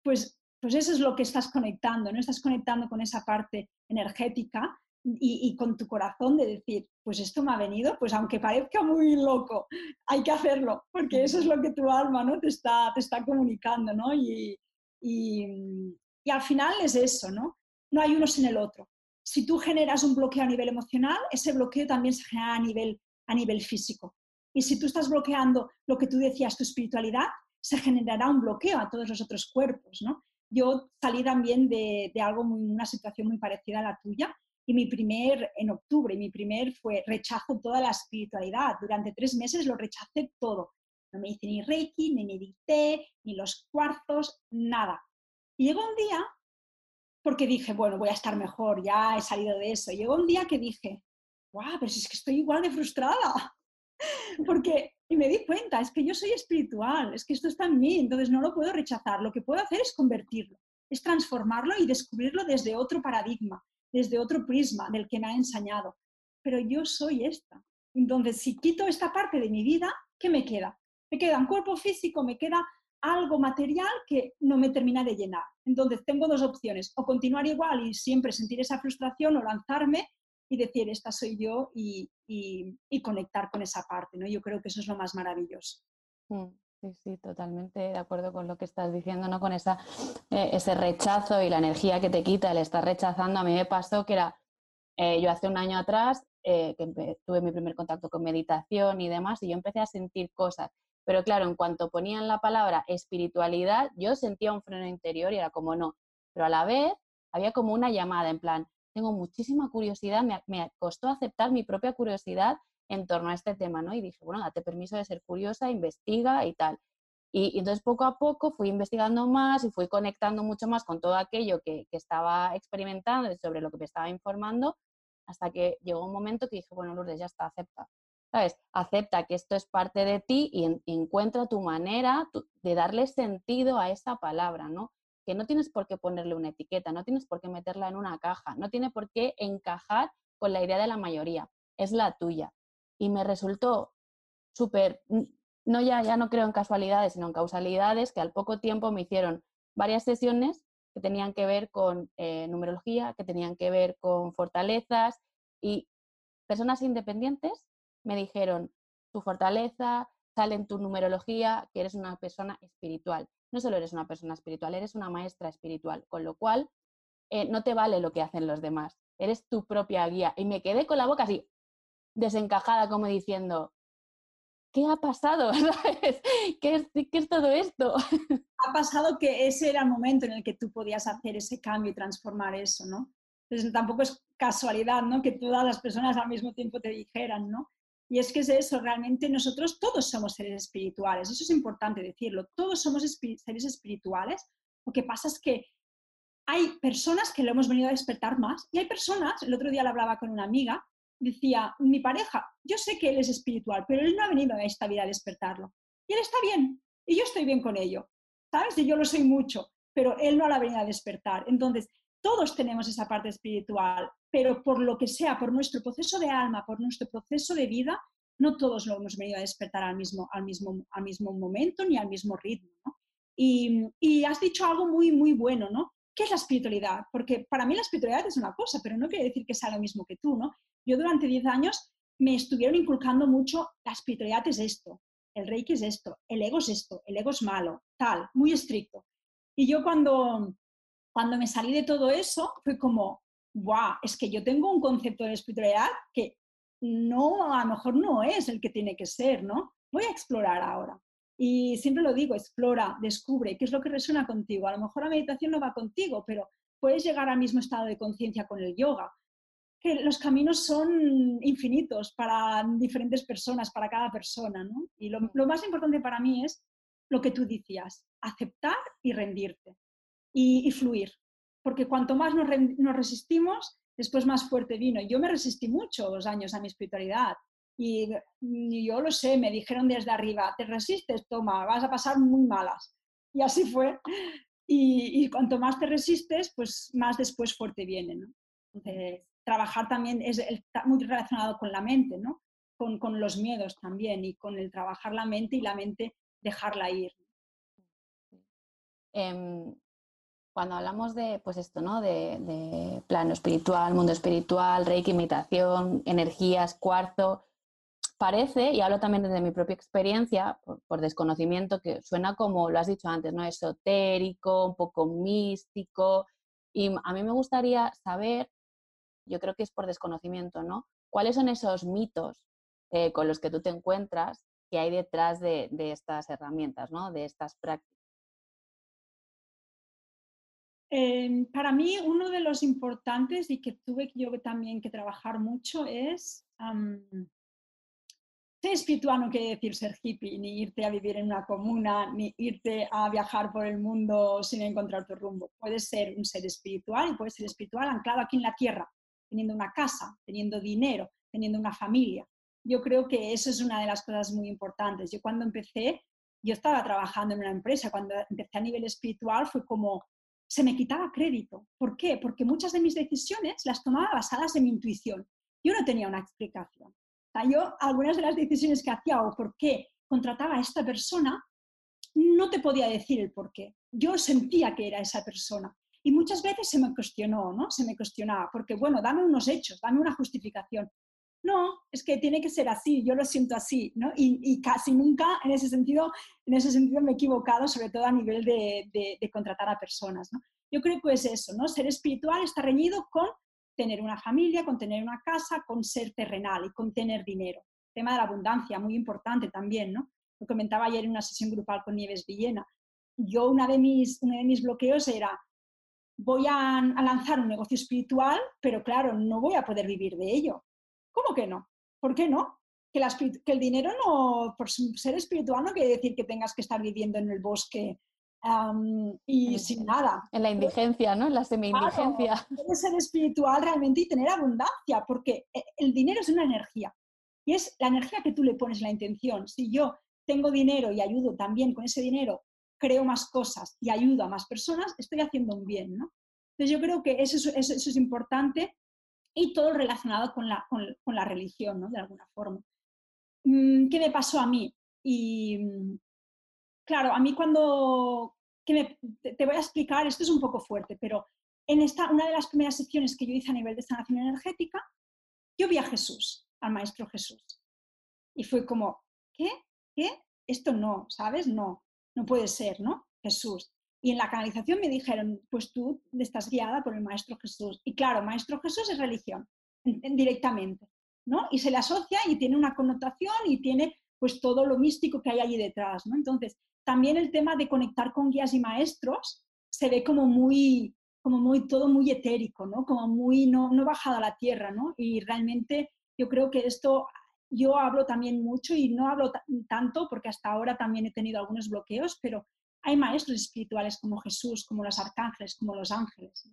Pues, pues eso es lo que estás conectando, ¿no? Estás conectando con esa parte energética y, con tu corazón de decir, pues esto me ha venido, pues aunque parezca muy loco, hay que hacerlo, porque eso es lo que tu alma ¿no? te, está, te está comunicando, ¿no? Y, y, y al final es eso, ¿no? No hay uno sin el otro. Si tú generas un bloqueo a nivel emocional, ese bloqueo también se genera a nivel, a nivel físico. Y si tú estás bloqueando lo que tú decías, tu espiritualidad, se generará un bloqueo a todos los otros cuerpos, ¿no? Yo salí también de, de algo, muy, una situación muy parecida a la tuya, y mi primer, en octubre, mi primer fue rechazo toda la espiritualidad. Durante tres meses lo rechacé todo. No me hice ni reiki, ni medité, ni los cuarzos, nada. Y llegó un día, porque dije, bueno, voy a estar mejor, ya he salido de eso. Llegó un día que dije, guau, pero si es que estoy igual de frustrada. porque, y me di cuenta, es que yo soy espiritual, es que esto está en mí, entonces no lo puedo rechazar. Lo que puedo hacer es convertirlo, es transformarlo y descubrirlo desde otro paradigma desde otro prisma del que me ha enseñado. Pero yo soy esta. Entonces, si quito esta parte de mi vida, ¿qué me queda? Me queda un cuerpo físico, me queda algo material que no me termina de llenar. Entonces, tengo dos opciones, o continuar igual y siempre sentir esa frustración o lanzarme y decir, esta soy yo y, conectar con esa parte. ¿no? Yo creo que eso es lo más maravilloso. Mm. Sí, sí, totalmente de acuerdo con lo que estás diciendo, ¿no? Con esa, eh, ese rechazo y la energía que te quita el estar rechazando. A mí me pasó que era, eh, yo hace un año atrás, eh, que tuve mi primer contacto con meditación y demás, y yo empecé a sentir cosas. Pero claro, en cuanto ponían la palabra espiritualidad, yo sentía un freno interior y era como no. Pero a la vez había como una llamada en plan, tengo muchísima curiosidad, me, me costó aceptar mi propia curiosidad en torno a este tema, ¿no? Y dije, bueno, date permiso de ser curiosa, investiga y tal. Y, entonces poco a poco fui investigando más y fui conectando mucho más con todo aquello que, estaba experimentando y sobre lo que me estaba informando, hasta que llegó un momento que dije, bueno, Lourdes, ya está, acepta. ¿Sabes? Acepta que esto es parte de ti y, encuentra tu manera de darle sentido a esa palabra, ¿no? Que no tienes por qué ponerle una etiqueta, no tienes por qué meterla en una caja, no tiene por qué encajar con la idea de la mayoría, es la tuya y me resultó súper, no ya, ya no creo en casualidades, sino en causalidades, que al poco tiempo me hicieron varias sesiones que tenían que ver con eh, numerología, que tenían que ver con fortalezas y personas independientes me dijeron, tu fortaleza sale en tu numerología, que eres una persona espiritual. No solo eres una persona espiritual, eres una maestra espiritual, con lo cual eh, no te vale lo que hacen los demás, eres tu propia guía. Y me quedé con la boca así, desencajada como diciendo, ¿qué ha pasado? ¿Qué es, ¿Qué es, todo esto? Ha pasado que ese era el momento en el que tú podías hacer ese cambio y transformar eso, ¿no? Entonces tampoco es casualidad, ¿no? Que todas las personas al mismo tiempo te dijeran, ¿no? Y es que es eso, realmente nosotros todos somos seres espirituales, eso es importante decirlo, todos somos seres espirituales, lo que pasa es que hay personas que lo hemos venido a despertar más y hay personas, el otro día lo hablaba con una amiga, decía, mi pareja, yo sé que él es espiritual, pero él no ha venido a esta vida a despertarlo. Y él está bien, y yo estoy bien con ello. ¿Sabes? Y yo lo soy mucho, pero él no la ha venido a despertar. Entonces, todos tenemos esa parte espiritual, pero por lo que sea, por nuestro proceso de alma, por nuestro proceso de vida, no todos lo hemos venido a despertar al mismo, al mismo, al mismo momento ni al mismo ritmo. Y, y has dicho algo muy, muy bueno, ¿no? ¿Qué es la espiritualidad? Porque para mí la espiritualidad es una cosa, pero no quiere decir que sea lo mismo que tú, ¿no? Yo durante 10 años me estuvieron inculcando mucho, la espiritualidad es esto, el reiki es esto, el ego es esto, el ego es malo, tal, muy estricto. Y yo cuando, cuando me salí de todo eso, fue como, wow, es que yo tengo un concepto de espiritualidad que no, a lo mejor no es el que tiene que ser, ¿no? Voy a explorar ahora. Y siempre lo digo, explora, descubre qué es lo que resuena contigo. A lo mejor la meditación no va contigo, pero puedes llegar al mismo estado de conciencia con el yoga que los caminos son infinitos para diferentes personas, para cada persona, ¿no? Y lo, más importante para mí es lo que tú decías, aceptar y rendirte y, fluir. porque cuanto más nos, nos resistimos, después más fuerte vino. Yo me resistí muchos años a mi espiritualidad y, yo lo sé, me dijeron desde arriba, te resistes, toma, vas a pasar muy malas. Y así fue. Y, cuanto más te resistes, pues más después fuerte viene. ¿no? Entonces, trabajar también es muy relacionado con la mente, ¿no? Con, con, los miedos también y con el trabajar la mente y la mente dejarla ir. Em, cuando hablamos de, pues esto, ¿no? De, plano espiritual, mundo espiritual, reiki, imitación, energías, cuarzo, parece, y hablo también desde mi propia experiencia, por, desconocimiento, que suena como lo has dicho antes, ¿no? Esotérico, un poco místico. Y a mí me gustaría saber, yo creo que es por desconocimiento, ¿no? ¿Cuáles son esos mitos eh, con los que tú te encuentras que hay detrás de, de estas herramientas, ¿no? De estas prácticas? Em, para mí, uno de los importantes y que tuve yo también que trabajar mucho es ser espiritual no quiere decir ser hippie, ni irte a vivir en una comuna, ni irte a viajar por el mundo sin encontrar tu rumbo. Puedes ser un ser espiritual y puedes ser espiritual anclado aquí en la tierra, teniendo una casa, teniendo dinero, teniendo una familia. Yo creo que eso es una de las cosas muy importantes. Yo cuando empecé, yo estaba trabajando en una empresa, cuando empecé a nivel espiritual fue como, se me quitaba crédito. ¿Por qué? Porque muchas de mis decisiones las tomaba basadas en mi intuición. Yo no tenía una explicación. yo algunas de las decisiones que hacía o por qué contrataba a esta persona, no te podía decir el por qué. Yo sentía que era esa persona. Y muchas veces se me cuestionó, ¿no? Se me cuestionaba, porque bueno, dame unos hechos, dame una justificación. No, es que tiene que ser así, yo lo siento así, ¿no? Y, casi nunca en ese, sentido, en ese sentido me he equivocado, sobre todo a nivel de, de, contratar a personas, ¿no? Yo creo que es eso, ¿no? Ser espiritual está reñido con tener una familia, con tener una casa, con ser terrenal y con tener dinero. El tema de la abundancia, muy importante también, ¿no? Lo comentaba ayer en una sesión grupal con Nieves Villena. Yo, una de mis, uno de mis bloqueos era, voy a, a lanzar un negocio espiritual, pero claro, no voy a poder vivir de ello ¿Cómo que no? ¿Por qué no? Que, el dinero no, por ser espiritual no quiere decir que tengas que estar viviendo en el bosque y sin nada. En la indigencia, ¿no? En la semi-indigencia. Claro, ser espiritual realmente y tener abundancia, porque e, el dinero es una energía. Y es la energía que tú le pones la intención. Si yo tengo dinero y ayudo también con ese dinero, creo más cosas y ayudo a más personas, estoy haciendo un bien, ¿no? Entonces yo creo que eso eso es importante y todo relacionado con la, con, la religión, ¿no? De alguna forma. Mm, ¿Qué me pasó a mí? Y mm, claro, a mí cuando... Que te voy a explicar, esto es un poco fuerte, pero en esta, una de las primeras secciones que yo hice a nivel de sanación energética, yo vi a Jesús, al Maestro Jesús. Y fue como, ¿qué? ¿Qué? Esto no, ¿sabes? No, no puede ser, ¿no? Jesús. Y en la canalización me dijeron, pues tú estás guiada por el Maestro Jesús. Y claro, Maestro Jesús es religión, directamente, ¿no? Y se le asocia y tiene una connotación y tiene pues todo lo místico que hay allí detrás, ¿no? Entonces, también el tema de conectar con guías y maestros se ve como muy, como muy, todo muy etérico, ¿no? Como muy, no, no bajado a la tierra, ¿no? Y realmente yo creo que esto, yo hablo también mucho y no hablo tanto porque hasta ahora también he tenido algunos bloqueos, pero hay maestros espirituales como Jesús, como los arcángeles, como los ángeles.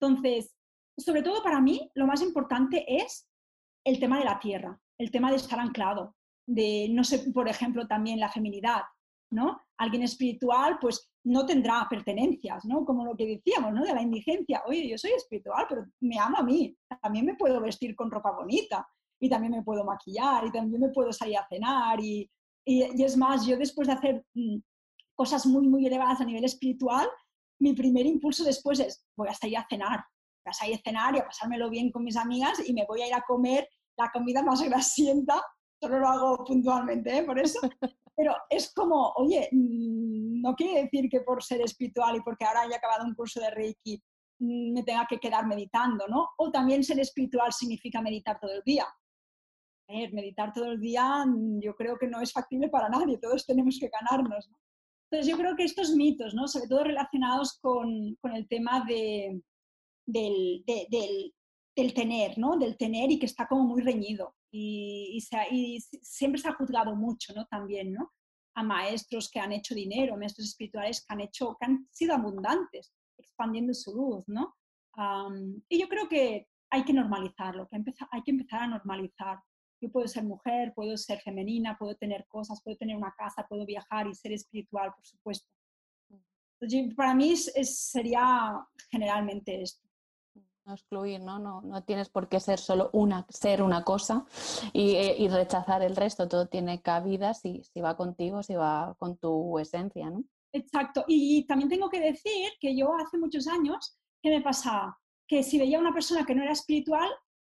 Entonces, sobre todo para mí, lo más importante es el tema de la tierra, el tema de estar anclado, de, no sé, por ejemplo, también la feminidad, ¿no? Alguien espiritual, pues no tendrá pertenencias, ¿no? Como lo que decíamos, ¿no? De la indigencia. Oye, yo soy espiritual, pero me amo a mí. También me puedo vestir con ropa bonita y también me puedo maquillar y también me puedo salir a cenar y, y es más, yo después de hacer mm, cosas muy, muy elevadas a nivel espiritual, mi primer impulso después es, voy a salir a cenar, voy a a cenar y a pasármelo bien con mis amigas y me voy a ir a comer la comida más grasienta, solo lo hago puntualmente, ¿eh? por eso, pero es como, oye, mm, no quiere decir que por ser espiritual y porque ahora haya acabado un curso de Reiki mm, me tenga que quedar meditando, ¿no? O también ser espiritual significa meditar todo el día. meditar todo el día mm, yo creo que no es factible para nadie, todos tenemos que ganarnos, ¿no? Entonces yo creo que estos mitos, ¿no? sobre todo relacionados con, con el tema de, del, del, tener, ¿no? del tener y que está como muy reñido. Y, y, siempre se ha juzgado mucho ¿no? también ¿no? a maestros que han hecho dinero, maestros espirituales que han, hecho, que han sido abundantes expandiendo su luz, ¿no? y yo creo que hay que normalizarlo, que hay que empezar a normalizar. Yo puedo ser mujer, puedo ser femenina, puedo tener cosas, puedo tener una casa, puedo viajar y ser espiritual, por supuesto. para mí sería generalmente esto no excluir, ¿no? ¿no? No tienes por qué ser solo una, ser una cosa y, eh, y rechazar el resto, todo tiene cabida si, si, va contigo, si va con tu esencia, ¿no? Exacto, y también tengo que decir que yo hace muchos años, ¿qué me pasaba? Que si veía a una persona que no era espiritual,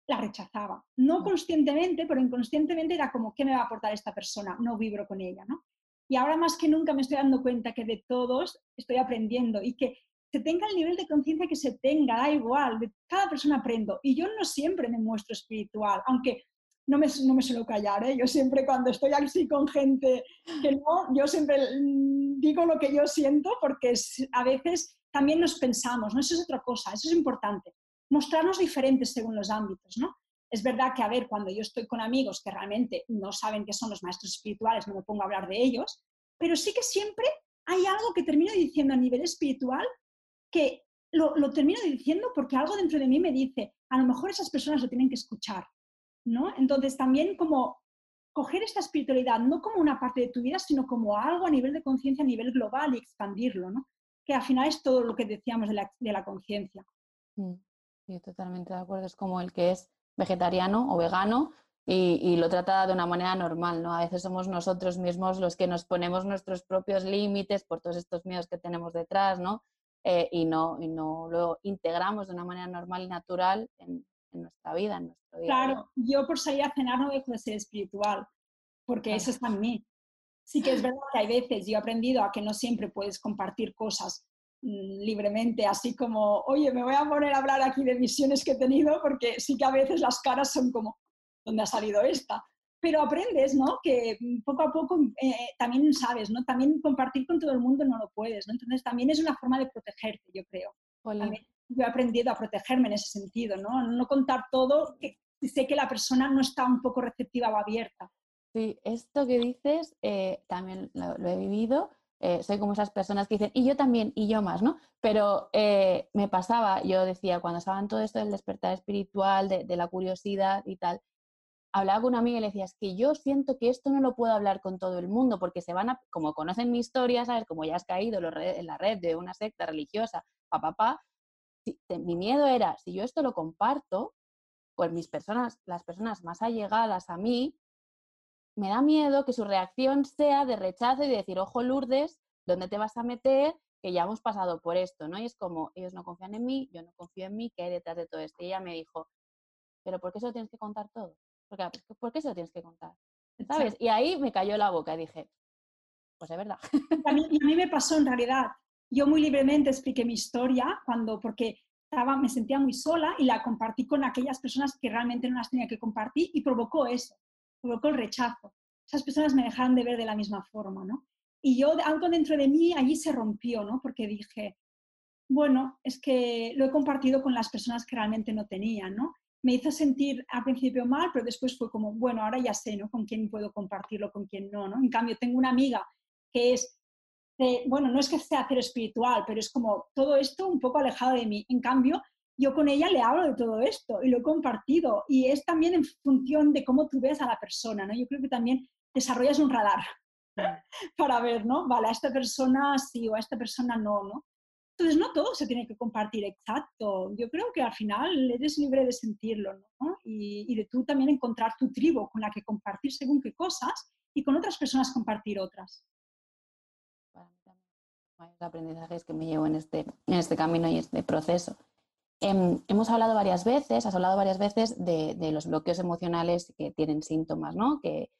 la rechazaba. No conscientemente, pero inconscientemente era como, ¿qué me va a aportar esta persona? No vibro con ella, ¿no? Y ahora más que nunca me estoy dando cuenta que de todos estoy aprendiendo y que se tenga el nivel de conciencia que se tenga, da igual, de cada persona aprendo. Y yo no siempre me muestro espiritual, aunque no me, no me suelo callar, ¿eh? yo siempre cuando estoy así con gente que no, yo siempre mm, digo lo que yo siento porque a veces también nos pensamos, ¿no? Eso es otra cosa, eso es importante. Mostrarnos diferentes según los ámbitos, ¿no? Es verdad que, a ver, cuando yo estoy con amigos que realmente no saben qué son los maestros espirituales, no me pongo a hablar de ellos, pero sí que siempre hay algo que termino diciendo a nivel espiritual que lo, termino diciendo porque algo dentro de mí me dice, a lo mejor esas personas lo tienen que escuchar, ¿no? Entonces también como coger esta espiritualidad no como una parte de tu vida, sino como algo a nivel de conciencia, a nivel global y expandirlo, ¿no? Que al final es todo lo que decíamos de la, de la conciencia. Mm, sí, totalmente de acuerdo. Es como el que es vegetariano o vegano y, y, lo trata de una manera normal, ¿no? A veces somos nosotros mismos los que nos ponemos nuestros propios límites por todos estos miedos que tenemos detrás, ¿no? Eh, y, no, y no lo integramos de una manera normal y natural en, nuestra vida, en nuestro día. Claro, yo por salir a cenar no dejo de ser espiritual, porque eso está en mí. Sí que es verdad que hay veces yo he aprendido a que no siempre puedes compartir cosas libremente, así como, oye, me voy a poner a hablar aquí de visiones que he tenido, porque sí que a veces las caras son como, ¿dónde ha salido esta? pero aprendes, ¿no? Que mm, poco a poco eh, también sabes, ¿no? También compartir con todo el mundo no lo puedes, ¿no? Entonces también es una forma de protegerte, yo creo. yo he aprendido a protegerme en ese sentido, ¿no? No contar todo, que sé que la persona no está un poco receptiva o abierta. Sí, esto que dices eh, también lo, he vivido. Eh, soy como esas personas que dicen, y yo también, y yo más, ¿no? Pero me pasaba, yo decía, cuando estaba todo esto del despertar espiritual, de, la curiosidad y tal, hablaba con una amiga y le decía, es que yo siento que esto no lo puedo hablar con todo el mundo porque se van a, como conocen mi historia, ¿sabes? Como ya has caído en la red de una secta religiosa, papá, pa, pa, mi miedo era, si yo esto lo comparto, pues mis personas, las personas más allegadas a mí, me da miedo que su reacción sea de rechazo y de decir, ojo Lourdes, ¿dónde te vas a meter? Que ya hemos pasado por esto, ¿no? Y es como, ellos no confían en mí, yo no confío en mí, ¿qué hay detrás de todo esto? Y ella me dijo, ¿pero por qué eso tienes que contar todo? Porque, ¿Por qué se lo tienes que contar? ¿Sabes? Y ahí me cayó la boca y dije, pues es verdad. A mí, a mí me pasó en realidad. Yo muy libremente expliqué mi historia cuando, porque estaba, me sentía muy sola y la compartí con aquellas personas que realmente no las tenía que compartir y provocó eso, provocó el rechazo. Esas personas me dejaron de ver de la misma forma, ¿no? Y yo, algo dentro de mí allí se rompió, ¿no? Porque dije, bueno, es que lo he compartido con las personas que realmente no tenían, ¿no? me hizo sentir al principio mal, pero después fue como, bueno, ahora ya sé, ¿no? Con quién puedo compartirlo, con quién no, ¿no? En cambio, tengo una amiga que es, bueno, no es que sea cero espiritual, pero es como todo esto un poco alejado de mí. En cambio, yo con ella le hablo de todo esto y lo he compartido y es también en función de cómo tú ves a la persona, ¿no? Yo creo que también desarrollas un radar para ver, ¿no? Vale, a esta persona sí o a esta persona no, ¿no? Entonces, no todo se tiene que compartir exacto. Yo creo que al final eres libre de sentirlo, ¿no? Y, de tú también encontrar tu tribu con la que compartir según qué cosas y con otras personas compartir otras. Los aprendizajes que me llevo en este, en este camino y este proceso. Em, hemos hablado varias veces, has hablado varias veces de, los bloqueos emocionales que tienen síntomas, ¿no? Que,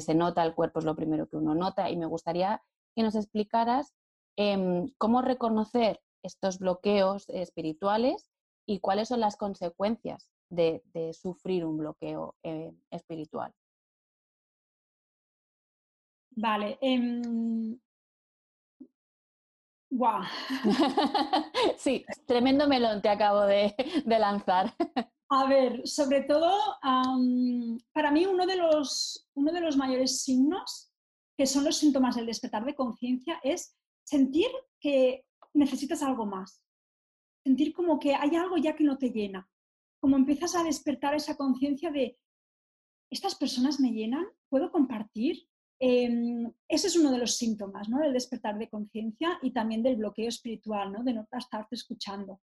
se nota, el cuerpo es lo primero que uno nota y me gustaría que nos explicaras Em, cómo reconocer estos bloqueos espirituales y cuáles son las consecuencias de, sufrir un bloqueo eh, espiritual. Vale. Eh... sí, tremendo melón te acabo de, lanzar. A ver, sobre todo, para mí uno de, los, uno de los mayores signos, que son los síntomas del despertar de conciencia, es sentir que necesitas algo más. sentir como que hay algo ya que no te llena, como empiezas a despertar esa conciencia de, estas personas me llenan, puedo compartir. Em, ese es uno de los síntomas ¿no? del despertar de conciencia y también del bloqueo espiritual, ¿no? de no estarte escuchando.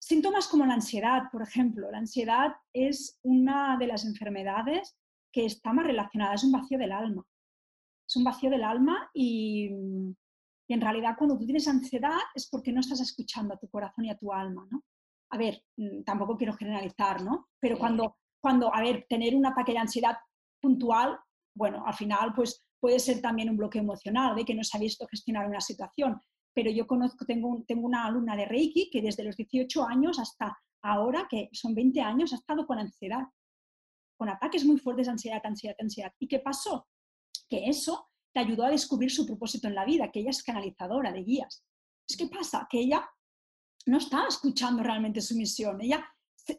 Síntomas como la ansiedad, por ejemplo. La ansiedad es una de las enfermedades que está más relacionada, es un vacío del alma. Es un vacío del alma y, en realidad cuando tú tienes ansiedad es porque no estás escuchando a tu corazón y a tu alma, ¿no? A ver, mm, tampoco quiero generalizar, ¿no? Pero cuando, cuando, a ver, tener un ataque de ansiedad puntual, bueno, al final pues puede ser también un bloqueo emocional, de que no se ha visto gestionar una situación. Pero yo conozco, tengo, tengo una alumna de Reiki que desde los 18 años hasta ahora, que son 20 años, ha estado con ansiedad, con ataques muy fuertes de ansiedad, ansiedad, ansiedad. ¿Y qué pasó? Que eso te ayudó a descubrir su propósito en la vida, que ella es canalizadora de guías. Es que pasa que ella no estaba escuchando realmente su misión, ella,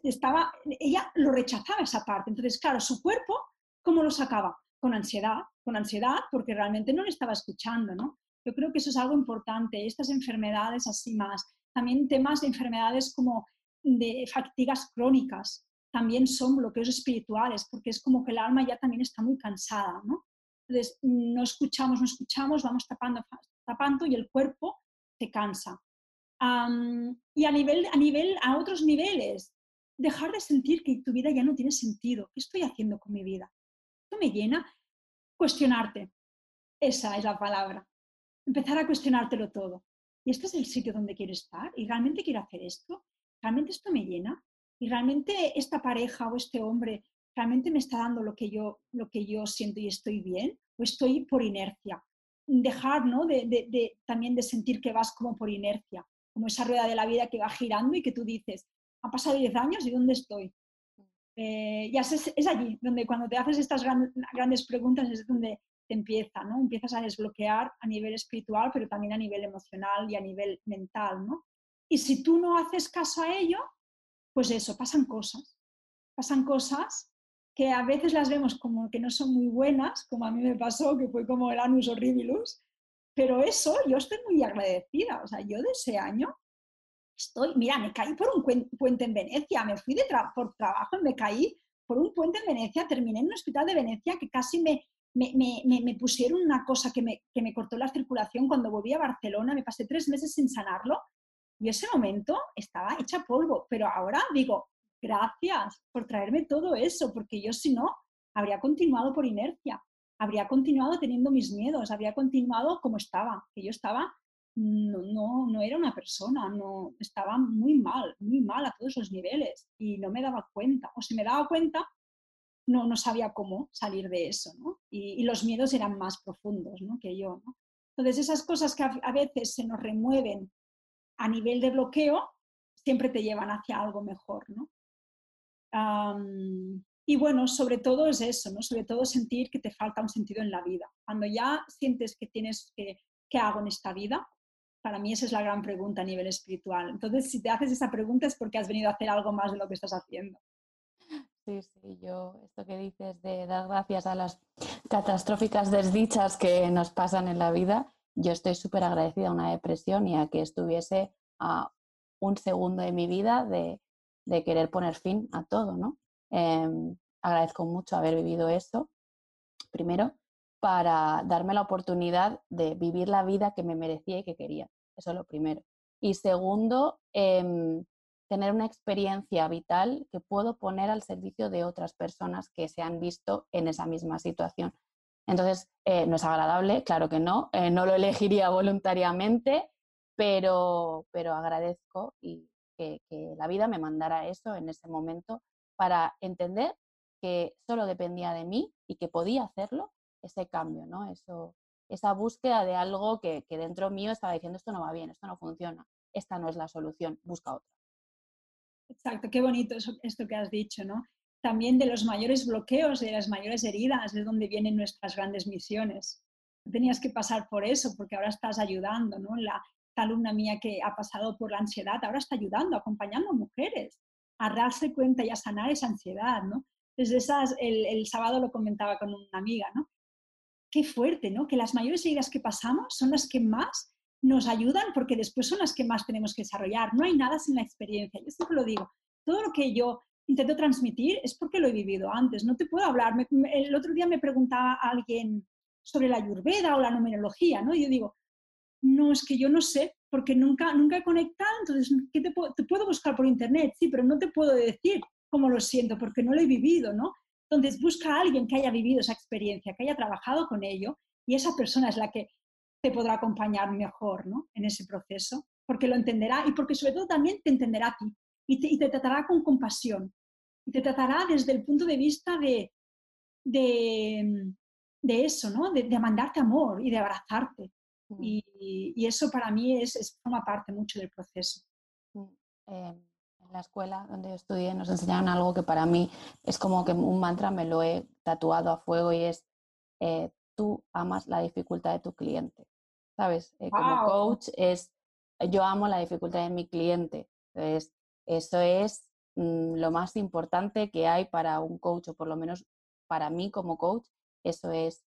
estaba, ella lo rechazaba esa parte. Entonces, claro, su cuerpo, ¿cómo lo sacaba? Con ansiedad, con ansiedad porque realmente no le estaba escuchando, ¿no? Yo creo que eso es algo importante, estas enfermedades así más, también temas de enfermedades como de fatigas crónicas, también son bloqueos espirituales, porque es como que el alma ya también está muy cansada, ¿no? Entonces, no escuchamos, no escuchamos, vamos tapando, tapando y el cuerpo se cansa. y a nivel, a nivel, a otros niveles, dejar de sentir que tu vida ya no tiene sentido. ¿Qué estoy haciendo con mi vida? ¿Esto me llena? Cuestionarte. Esa es la palabra. Empezar a cuestionártelo todo. ¿Y este es el sitio donde quiero estar? ¿Y realmente quiero hacer esto? ¿Realmente esto me llena? ¿Y realmente esta pareja o este hombre realmente me está dando lo que yo, lo que yo siento y estoy bien o estoy por inercia. Dejar ¿no? de, también de sentir que vas como por inercia, como esa rueda de la vida que va girando y que tú dices, han pasado 10 años y ¿dónde estoy? Eh, es, es, allí, donde cuando te haces estas grandes preguntas es donde te empieza, ¿no? Empiezas a desbloquear a nivel espiritual, pero también a nivel emocional y a nivel mental, ¿no? Y si tú no haces caso a ello, pues eso, pasan cosas. Pasan cosas que a veces las vemos como que no son muy buenas, como a mí me pasó, que fue como el anus horribilus, pero eso yo estoy muy agradecida. O sea, yo de ese año estoy, mira, me caí por un puente en Venecia, me fui de por trabajo me caí por un puente en Venecia, terminé en un hospital de Venecia que casi me, me, me, me pusieron una cosa que que me cortó la circulación cuando volví a Barcelona, me pasé tres meses sin sanarlo y ese momento estaba hecha polvo, pero ahora digo, gracias por traerme todo eso, porque yo si no, habría continuado por inercia, habría continuado teniendo mis miedos, habría continuado como estaba, que yo estaba, no, no, no era una persona, no, estaba muy mal, muy mal a todos los niveles y no me daba cuenta, o si me daba cuenta, no, no sabía cómo salir de eso. Y, los miedos eran más profundos, ¿no? Que yo. Entonces, esas cosas que a, a veces se nos remueven a nivel de bloqueo, siempre te llevan hacia algo mejor, ¿no? y bueno, sobre todo es eso, ¿no? Sobre todo sentir que te falta un sentido en la vida. Cuando ya sientes que tienes que, ¿qué hago en esta vida? Para mí esa es la gran pregunta a nivel espiritual. Entonces, si te haces esa pregunta es porque has venido a hacer algo más de lo que estás haciendo. Sí, sí, yo esto que dices de dar gracias a las catastróficas desdichas que nos pasan en la vida, yo estoy súper agradecida a una depresión y a que estuviese a un segundo de mi vida de, de querer poner fin a todo, ¿no? Em, agradezco mucho haber vivido eso, primero, para darme la oportunidad de vivir la vida que me merecía y que quería. Eso es lo primero. Y segundo, em, tener una experiencia vital que puedo poner al servicio de otras personas que se han visto en esa misma situación. Entonces, eh, no es agradable, claro que no, eh, no lo elegiría voluntariamente, pero, pero agradezco y, que, la vida me mandara eso en ese momento para entender que solo dependía de mí y que podía hacerlo, ese cambio, ¿no? Eso, esa búsqueda de algo que, dentro mío estaba diciendo esto no va bien, esto no funciona, esta no es la solución, busca otra. Exacto, qué bonito esto que has dicho, ¿no? También de los mayores bloqueos, de las mayores heridas, de donde vienen nuestras grandes misiones. Tenías que pasar por eso porque ahora estás ayudando, ¿no? La, alumna mía que ha pasado por la ansiedad ahora está ayudando, acompañando a mujeres a darse cuenta y a sanar esa ansiedad, ¿no? Desde esas, el, sábado lo comentaba con una amiga, ¿no? Qué fuerte, ¿no? Que las mayores heridas que pasamos son las que más nos ayudan porque después son las que más tenemos que desarrollar. No hay nada sin la experiencia. Yo siempre lo digo, todo lo que yo intento transmitir es porque lo he vivido antes. No te puedo hablar. el otro día me preguntaba alguien sobre la ayurveda o la numerología, ¿no? Y yo digo, no, es que yo no sé, porque nunca, nunca he conectado, entonces, ¿qué te, te puedo buscar por internet? Sí, pero no te puedo decir cómo lo siento, porque no lo he vivido, ¿no? Entonces, busca a alguien que haya vivido esa experiencia, que haya trabajado con ello, y esa persona es la que te podrá acompañar mejor ¿no? en ese proceso, porque lo entenderá y porque sobre todo también te entenderá a ti y te, tratará con compasión y te tratará desde el punto de vista de, de, eso, ¿no? de, mandarte amor y de abrazarte. Mm. Y, eso para mí es, forma parte mucho del proceso. Mm, em, la escuela donde estudié nos enseñaron algo que para mí es como que un mantra me lo he tatuado a fuego y es eh, tú amas la dificultad de tu cliente. ¿sabes? Eh, como coach es, yo amo la dificultad de mi cliente. Entonces, eso es mm, lo más importante que hay para un coach, o por lo menos para mí como coach, eso es,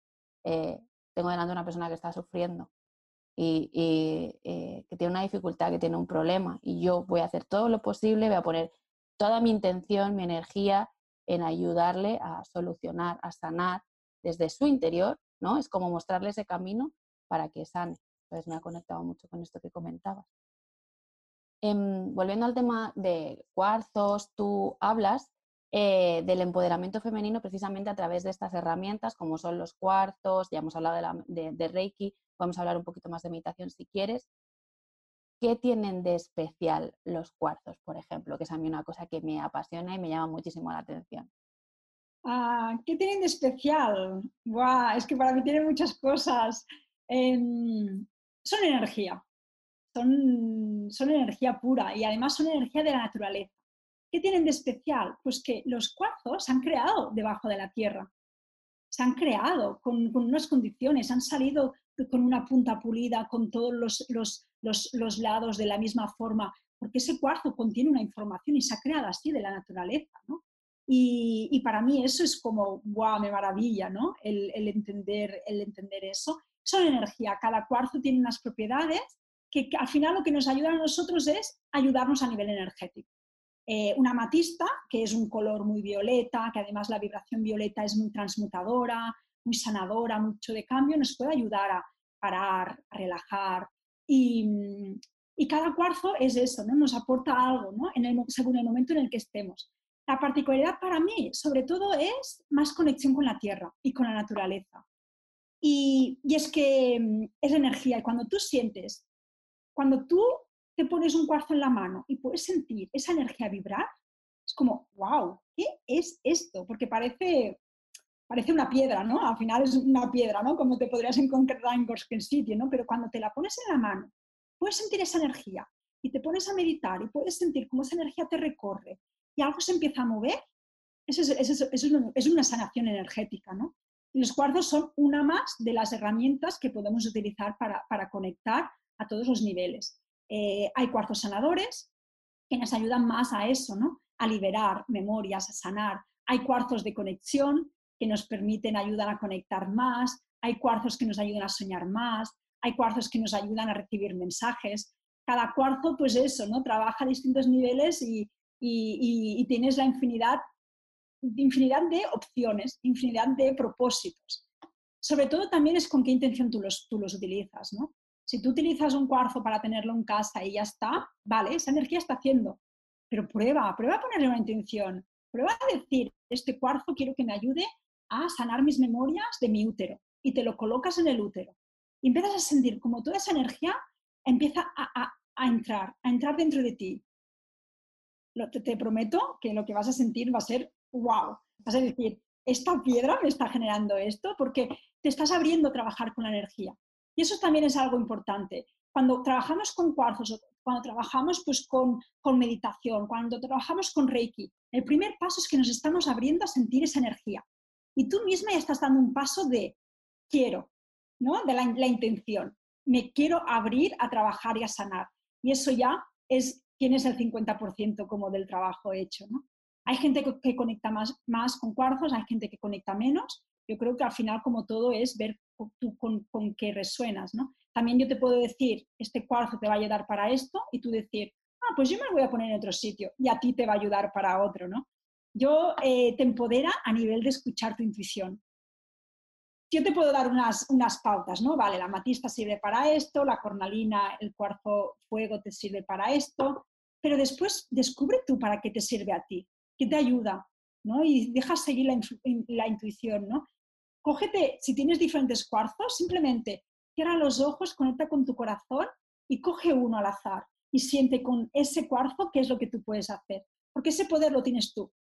eh, tengo delante una persona que está sufriendo y, eh, que tiene una dificultad, que tiene un problema, y yo voy a hacer todo lo posible, voy a poner toda mi intención, mi energía en ayudarle a solucionar, a sanar desde su interior, ¿no? Es como mostrarle ese camino para que sane. Entonces me ha conectado mucho con esto que comentabas. Em, volviendo al tema de cuarzos, tú hablas eh, del empoderamiento femenino precisamente a través de estas herramientas como son los cuarzos, ya hemos hablado de, Reiki, vamos a hablar un poquito más de meditación si quieres. ¿Qué tienen de especial los cuarzos, por ejemplo? Que es a mí una cosa que me apasiona y me llama muchísimo la atención. Ah, ¿Qué tienen de especial? es que para mí tienen muchas cosas. Em, son energía, son, son energía pura y además son energía de la naturaleza. ¿Qué tienen de especial? Pues que los cuarzos se han creado debajo de la tierra, se han creado con, unas condiciones, han salido con una punta pulida, con todos los, lados de la misma forma, porque ese cuarzo contiene una información y se ha creado así de la naturaleza. Y, para mí eso es como, guau, me maravilla, ¿no? El, entender, el entender eso son energía. Cada cuarzo tiene unas propiedades que al final lo que nos ayuda a nosotros es ayudarnos a nivel energético. Eh, una amatista, que es un color muy violeta, que además la vibración violeta es muy transmutadora, muy sanadora, mucho de cambio, nos puede ayudar a parar, a relajar. Y, cada cuarzo es eso, ¿no? nos aporta algo ¿no? en el, según el momento en el que estemos. La particularidad para mí, sobre todo, es más conexión con la tierra y con la naturaleza. Y, es que mm, es energía. Y cuando tú sientes, cuando tú te pones un cuarzo en la mano y puedes sentir esa energía vibrar, es como, wow, ¿qué es esto? Porque parece, parece una piedra, ¿no? Al final es una piedra, ¿no? Como te podrías encontrar en cualquier sitio, ¿no? Pero cuando te la pones en la mano, puedes sentir esa energía y te pones a meditar y puedes sentir cómo esa energía te recorre y algo se empieza a mover, eso es, eso es, es una sanación energética, ¿no? los cuarzos son una más de las herramientas que podemos utilizar para, conectar a todos los niveles. Eh, hay cuarzos sanadores que nos ayudan más a eso, ¿no? a liberar memorias, a sanar. Hay cuarzos de conexión que nos permiten ayudar a conectar más. Hay cuarzos que nos ayudan a soñar más. Hay cuarzos que nos ayudan a recibir mensajes. Cada cuarzo, pues eso, ¿no? Trabaja a distintos niveles y, y tienes la infinidad infinidad de opciones, infinidad de propósitos. Sobre todo también es con qué intención tú los, tú los utilizas, ¿no? Si tú utilizas un cuarzo para tenerlo en casa y ya está, vale, esa energía está haciendo, pero prueba, prueba a ponerle una intención, prueba a decir, este cuarzo quiero que me ayude a sanar mis memorias de mi útero y te lo colocas en el útero. Y empiezas a sentir como toda esa energía empieza a, entrar, a entrar dentro de ti. te, te, prometo que lo que vas a sentir va a ser wow, vas a decir, esta piedra me está generando esto porque te estás abriendo a trabajar con la energía. Y eso también es algo importante. Cuando trabajamos con cuarzos, cuando trabajamos pues, con, con meditación, cuando trabajamos con Reiki, el primer paso es que nos estamos abriendo a sentir esa energía. Y tú misma ya estás dando un paso de quiero, ¿no? de la, la intención. Me quiero abrir a trabajar y a sanar. Y eso ya es, tienes el 50% como del trabajo hecho. ¿no? Hay gente que, conecta más, más con cuarzos, hay gente que conecta menos. Yo creo que al final, como todo, es ver tú con, qué resuenas, ¿no? también yo te puedo decir, este cuarzo te va a ayudar para esto y tú decir, ah, pues yo me lo voy a poner en otro sitio y a ti te va a ayudar para otro, ¿no? Yo eh, te empodera a nivel de escuchar tu intuición. Yo te puedo dar unas, unas pautas, ¿no? Vale, la matista sirve para esto, la cornalina, el cuarzo fuego te sirve para esto, pero después descubre tú para qué te sirve a ti, qué te ayuda, ¿no? Y deja seguir la, la intuición, ¿no? Cógete, si tienes diferentes cuarzos, simplemente cierra los ojos, conecta con tu corazón y coge uno al azar y siente con ese cuarzo qué es lo que tú puedes hacer, porque ese poder lo tienes tú.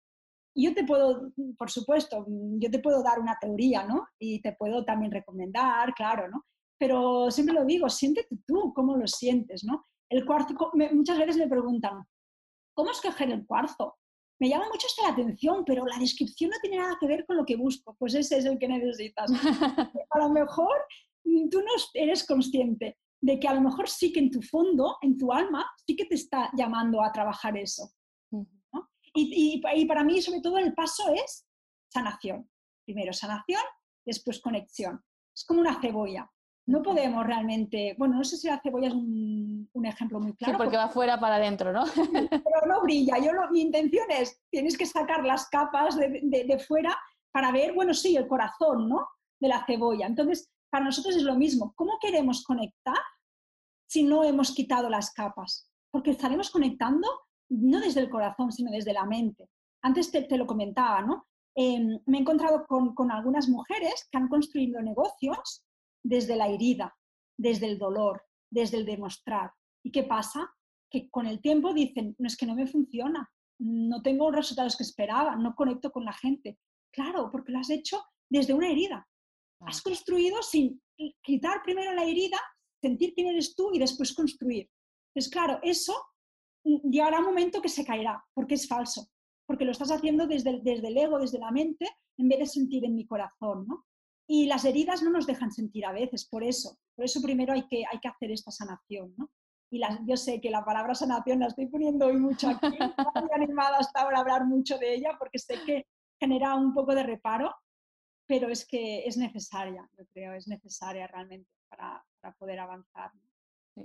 Yo te puedo, por supuesto, yo te puedo dar una teoría, ¿no? Y te puedo también recomendar, claro, ¿no? Pero siempre lo digo, siéntete tú, cómo lo sientes, ¿no? El cuarzo, muchas veces me preguntan, ¿cómo escoger el cuarzo? Me llama mucho esta la atención, pero la descripción no tiene nada que ver con lo que busco, pues ese es el que necesitas. a lo mejor tú no eres consciente de que a lo mejor sí que en tu fondo, en tu alma, sí que te está llamando a trabajar eso. Y, y, para mí, sobre todo, el paso es sanación. Primero sanación, después conexión. Es como una cebolla. No podemos realmente, bueno, no sé si la cebolla es un, ejemplo muy claro. Sí, porque, va fuera para adentro, ¿no? Pero no brilla. Yo mi intención es, tienes que sacar las capas de, de, de, fuera para ver, bueno, sí, el corazón, ¿no? De la cebolla. Entonces, para nosotros es lo mismo. ¿Cómo queremos conectar si no hemos quitado las capas? Porque estaremos conectando no desde el corazón, sino desde la mente. Antes te, lo comentaba, ¿no? Em, me he encontrado con, con algunas mujeres que han construido negocios desde la herida, desde el dolor, desde el demostrar. ¿Y qué pasa? Que con el tiempo dicen, no es que no me funciona, no tengo los resultados que esperaba, no conecto con la gente. Claro, porque lo has hecho desde una herida. Has construido sin quitar primero la herida, sentir quién eres tú y después construir. Entonces, claro, eso mm, llegará un momento que se caerá, porque es falso, porque lo estás haciendo desde desde el ego, desde la mente, en vez de sentir en mi corazón, ¿no? Y las heridas no nos dejan sentir a veces, por eso. Por eso primero hay que, hay que hacer esta sanación, ¿no? Y yo sé que la palabra sanación la estoy poniendo hoy mucho aquí, estoy animada hasta ahora a hablar mucho de ella, porque sé que genera un poco de reparo, pero es que es necesaria, yo creo, es necesaria realmente para, para poder avanzar.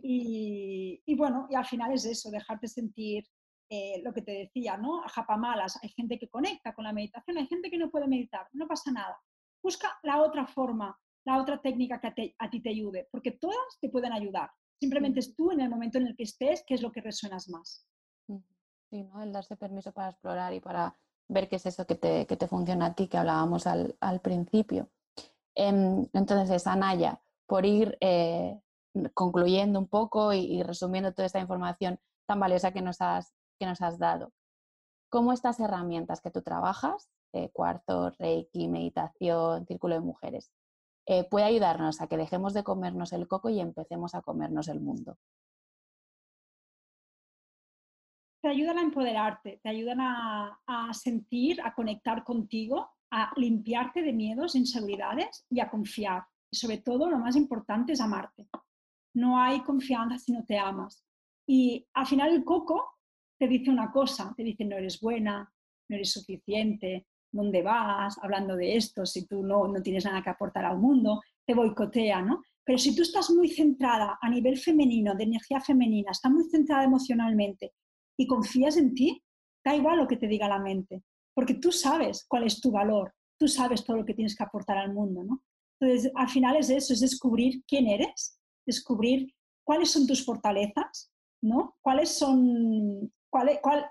Y, y, bueno, y al final es eso, dejarte sentir eh, lo que te decía, ¿no? A japamalas, hay gente que conecta con la meditación, hay gente que no puede meditar, no pasa nada. Busca la otra forma, la otra técnica que a, ti te ayude, porque todas te pueden ayudar. Simplemente es tú en el momento en el que estés, qué es lo que resuenas más. Sí, ¿no? El darse permiso para explorar y para ver qué es eso que te, que te funciona a ti, que hablábamos al, al principio. Em, entonces, Anaya, por ir eh, concluyendo un poco y, resumiendo toda esta información tan valiosa que nos has, que nos has dado, ¿cómo estas herramientas que tú trabajas, eh, cuarto, reiki, meditación, círculo de mujeres, eh, puede ayudarnos a que dejemos de comernos el coco y empecemos a comernos el mundo? te ayudan a empoderarte, te ayudan a, sentir, a conectar contigo, a limpiarte de miedos, inseguridades y a confiar. Sobre todo, lo más importante es amarte. No hay confianza si no te amas. Y al final el coco te dice una cosa, te dice no eres buena, no eres suficiente, ¿dónde vas? Hablando de esto, si tú no, no tienes nada que aportar al mundo, te boicotea, ¿no? Pero si tú estás muy centrada a nivel femenino, de energía femenina, estás muy centrada emocionalmente y confías en ti, da igual lo que te diga la mente, porque tú sabes cuál es tu valor, tú sabes todo lo que tienes que aportar al mundo, ¿no? Entonces, al final es eso, es descubrir quién eres, descubrir cuáles son tus fortalezas, ¿no? Cuáles son, cuál, cuál,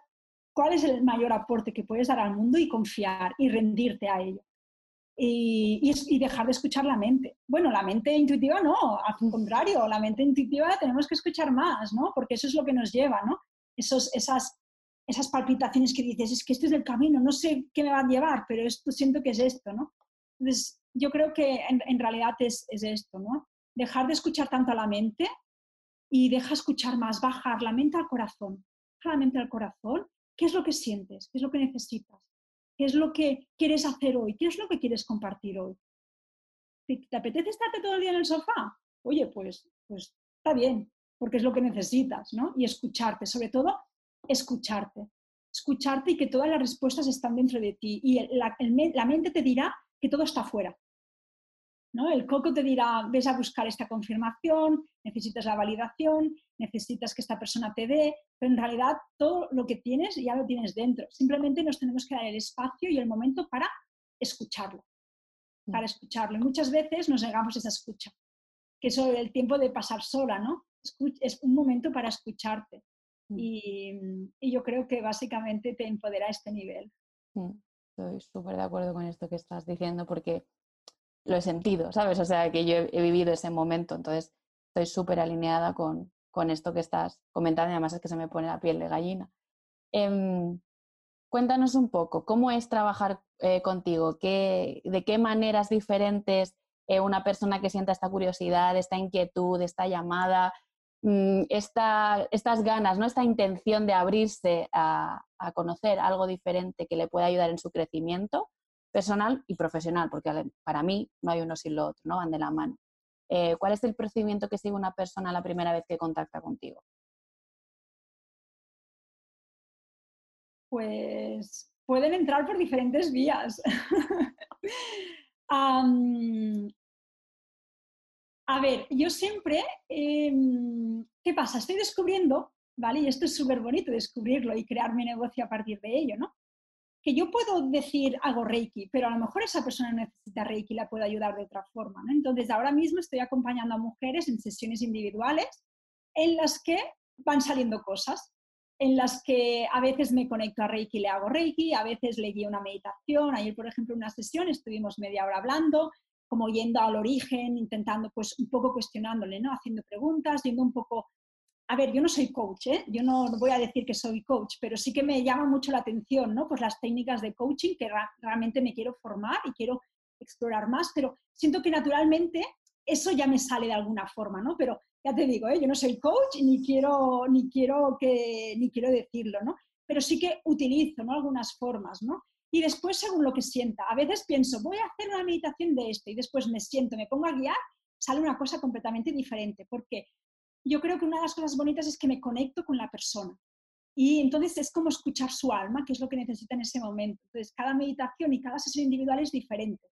cuál es el mayor aporte que puedes dar al mundo y confiar y rendirte a ello. Y, y, dejar de escuchar la mente. Bueno, la mente intuitiva no, al contrario, la mente intuitiva tenemos que escuchar más, ¿no? Porque eso es lo que nos lleva, ¿no? esos, esas, esas palpitaciones que dices, es que este es el camino, no sé qué me va a llevar, pero esto siento que es esto, ¿no? Entonces, yo creo que en, realidad es, es, esto, ¿no? Dejar de escuchar tanto a la mente y deja escuchar más, bajar la mente al corazón, bajar la mente al corazón, ¿qué es lo que sientes? ¿Qué es lo que necesitas? ¿Qué es lo que quieres hacer hoy? ¿Qué es lo que quieres compartir hoy? ¿Te, apetece estarte todo el día en el sofá? Oye, pues, pues está bien, porque es lo que necesitas, ¿no? Y escucharte, sobre todo escucharte. Escucharte y que todas las respuestas están dentro de ti. Y la, mente te dirá que todo está afuera. ¿no? El coco te dirá, ves a buscar esta confirmación, necesitas la validación, necesitas que esta persona te dé, pero en realidad todo lo que tienes ya lo tienes dentro. Simplemente nos tenemos que dar el espacio y el momento para escucharlo, mm. para escucharlo. Y muchas veces nos negamos esa escucha, que es el tiempo de pasar sola, ¿no? Es un momento para escucharte. Mm. Y, yo creo que básicamente te empodera a este nivel. Estoy súper de acuerdo con esto que estás diciendo porque lo he sentido, ¿sabes? O sea, que yo he, vivido ese momento, entonces estoy súper alineada con, esto que estás comentando y además es que se me pone la piel de gallina. Em, cuéntanos un poco, ¿cómo es trabajar eh, contigo? ¿Qué, ¿De qué maneras diferentes eh, una persona que sienta esta curiosidad, esta inquietud, esta llamada, mm, estas ganas, ¿no? esta intención de abrirse a, a conocer algo diferente que le pueda ayudar en su crecimiento? personal y profesional, porque para mí no hay uno sin lo otro, ¿no? Van de la mano. Eh, ¿Cuál es el procedimiento que sigue una persona la primera vez que contacta contigo? Pues pueden entrar por diferentes vías. a ver, yo siempre, em, ¿qué pasa? Estoy descubriendo, ¿vale? Y esto es súper bonito, descubrirlo y crear mi negocio a partir de ello, ¿no? Que yo puedo decir hago Reiki, pero a lo mejor esa persona necesita Reiki y la puedo ayudar de otra forma. Entonces, ahora mismo estoy acompañando a mujeres en sesiones individuales en las que van saliendo cosas, en las que a veces me conecto a Reiki y le hago Reiki, a veces le guío una meditación. Ayer, por ejemplo, en una sesión estuvimos media hora hablando, como yendo al origen, intentando, pues un poco cuestionándole, ¿no? Haciendo preguntas, yendo un poco a ver, yo no soy coach, ¿eh? yo no voy a decir que soy coach, pero sí que me llama mucho la atención, ¿no? Pues las técnicas de coaching que realmente me quiero formar y quiero explorar más, pero siento que naturalmente eso ya me sale de alguna forma, ¿no? Pero ya te digo, ¿eh? yo no soy coach ni quiero, ni quiero, que, ni quiero decirlo, ¿no? Pero sí que utilizo, ¿no? Algunas formas, ¿no? Y después, según lo que sienta, a veces pienso, voy a hacer una meditación de esto y después me siento, me pongo a guiar, sale una cosa completamente diferente. ¿Por qué? Yo creo que una de las cosas bonitas es que me conecto con la persona. Y entonces es como escuchar su alma, que es lo que necesita en ese momento. Entonces, cada meditación y cada sesión individual es diferente.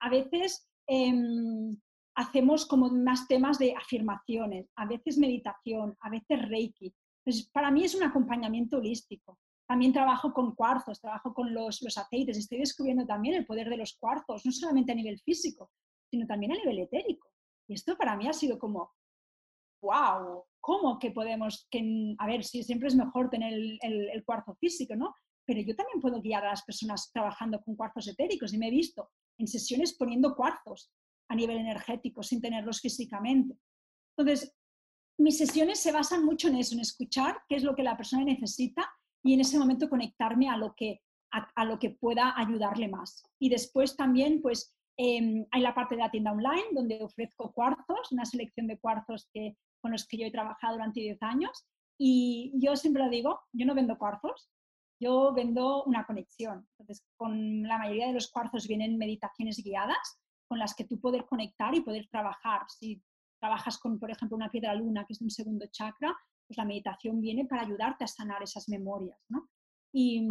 A veces em, hacemos como más temas de afirmaciones, a veces meditación, a veces reiki. Entonces, para mí es un acompañamiento holístico. También trabajo con cuarzos, trabajo con los, los aceites. Estoy descubriendo también el poder de los cuarzos, no solamente a nivel físico, sino también a nivel etérico. Y esto para mí ha sido como, wow, ¿cómo que podemos, que, a ver, si siempre es mejor tener el, cuarzo físico, ¿no? Pero yo también puedo guiar a las personas trabajando con cuarzos etéricos y me he visto en sesiones poniendo cuarzos a nivel energético sin tenerlos físicamente. Entonces, mis sesiones se basan mucho en eso, en escuchar qué es lo que la persona necesita y en ese momento conectarme a lo que, a, lo que pueda ayudarle más. Y después también, pues, em, hay la parte de la tienda online donde ofrezco cuarzos, una selección de cuarzos que con los que yo he trabajado durante 10 años. Y yo siempre lo digo, yo no vendo cuarzos, yo vendo una conexión. Entonces, con la mayoría de los cuarzos vienen meditaciones guiadas con las que tú poder conectar y poder trabajar. Si trabajas con, por ejemplo, una piedra luna, que es un segundo chakra, pues la meditación viene para ayudarte a sanar esas memorias. ¿no? Y,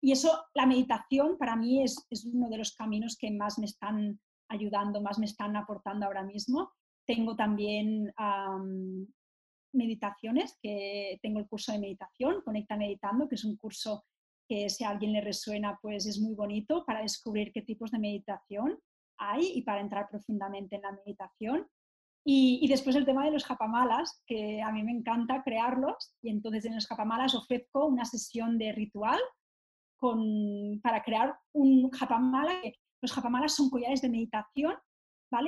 y, eso, la meditación para mí es, es, uno de los caminos que más me están ayudando, más me están aportando ahora mismo. Tengo también meditaciones, que tengo el curso de meditación, Conecta Meditando, que es un curso que si a alguien le resuena, pues es muy bonito para descubrir qué tipos de meditación hay y para entrar profundamente en la meditación. Y, después el tema de los japamalas, que a mí me encanta crearlos, y entonces en los japamalas ofrezco una sesión de ritual con, para crear un japamala. Los japamalas son collares de meditación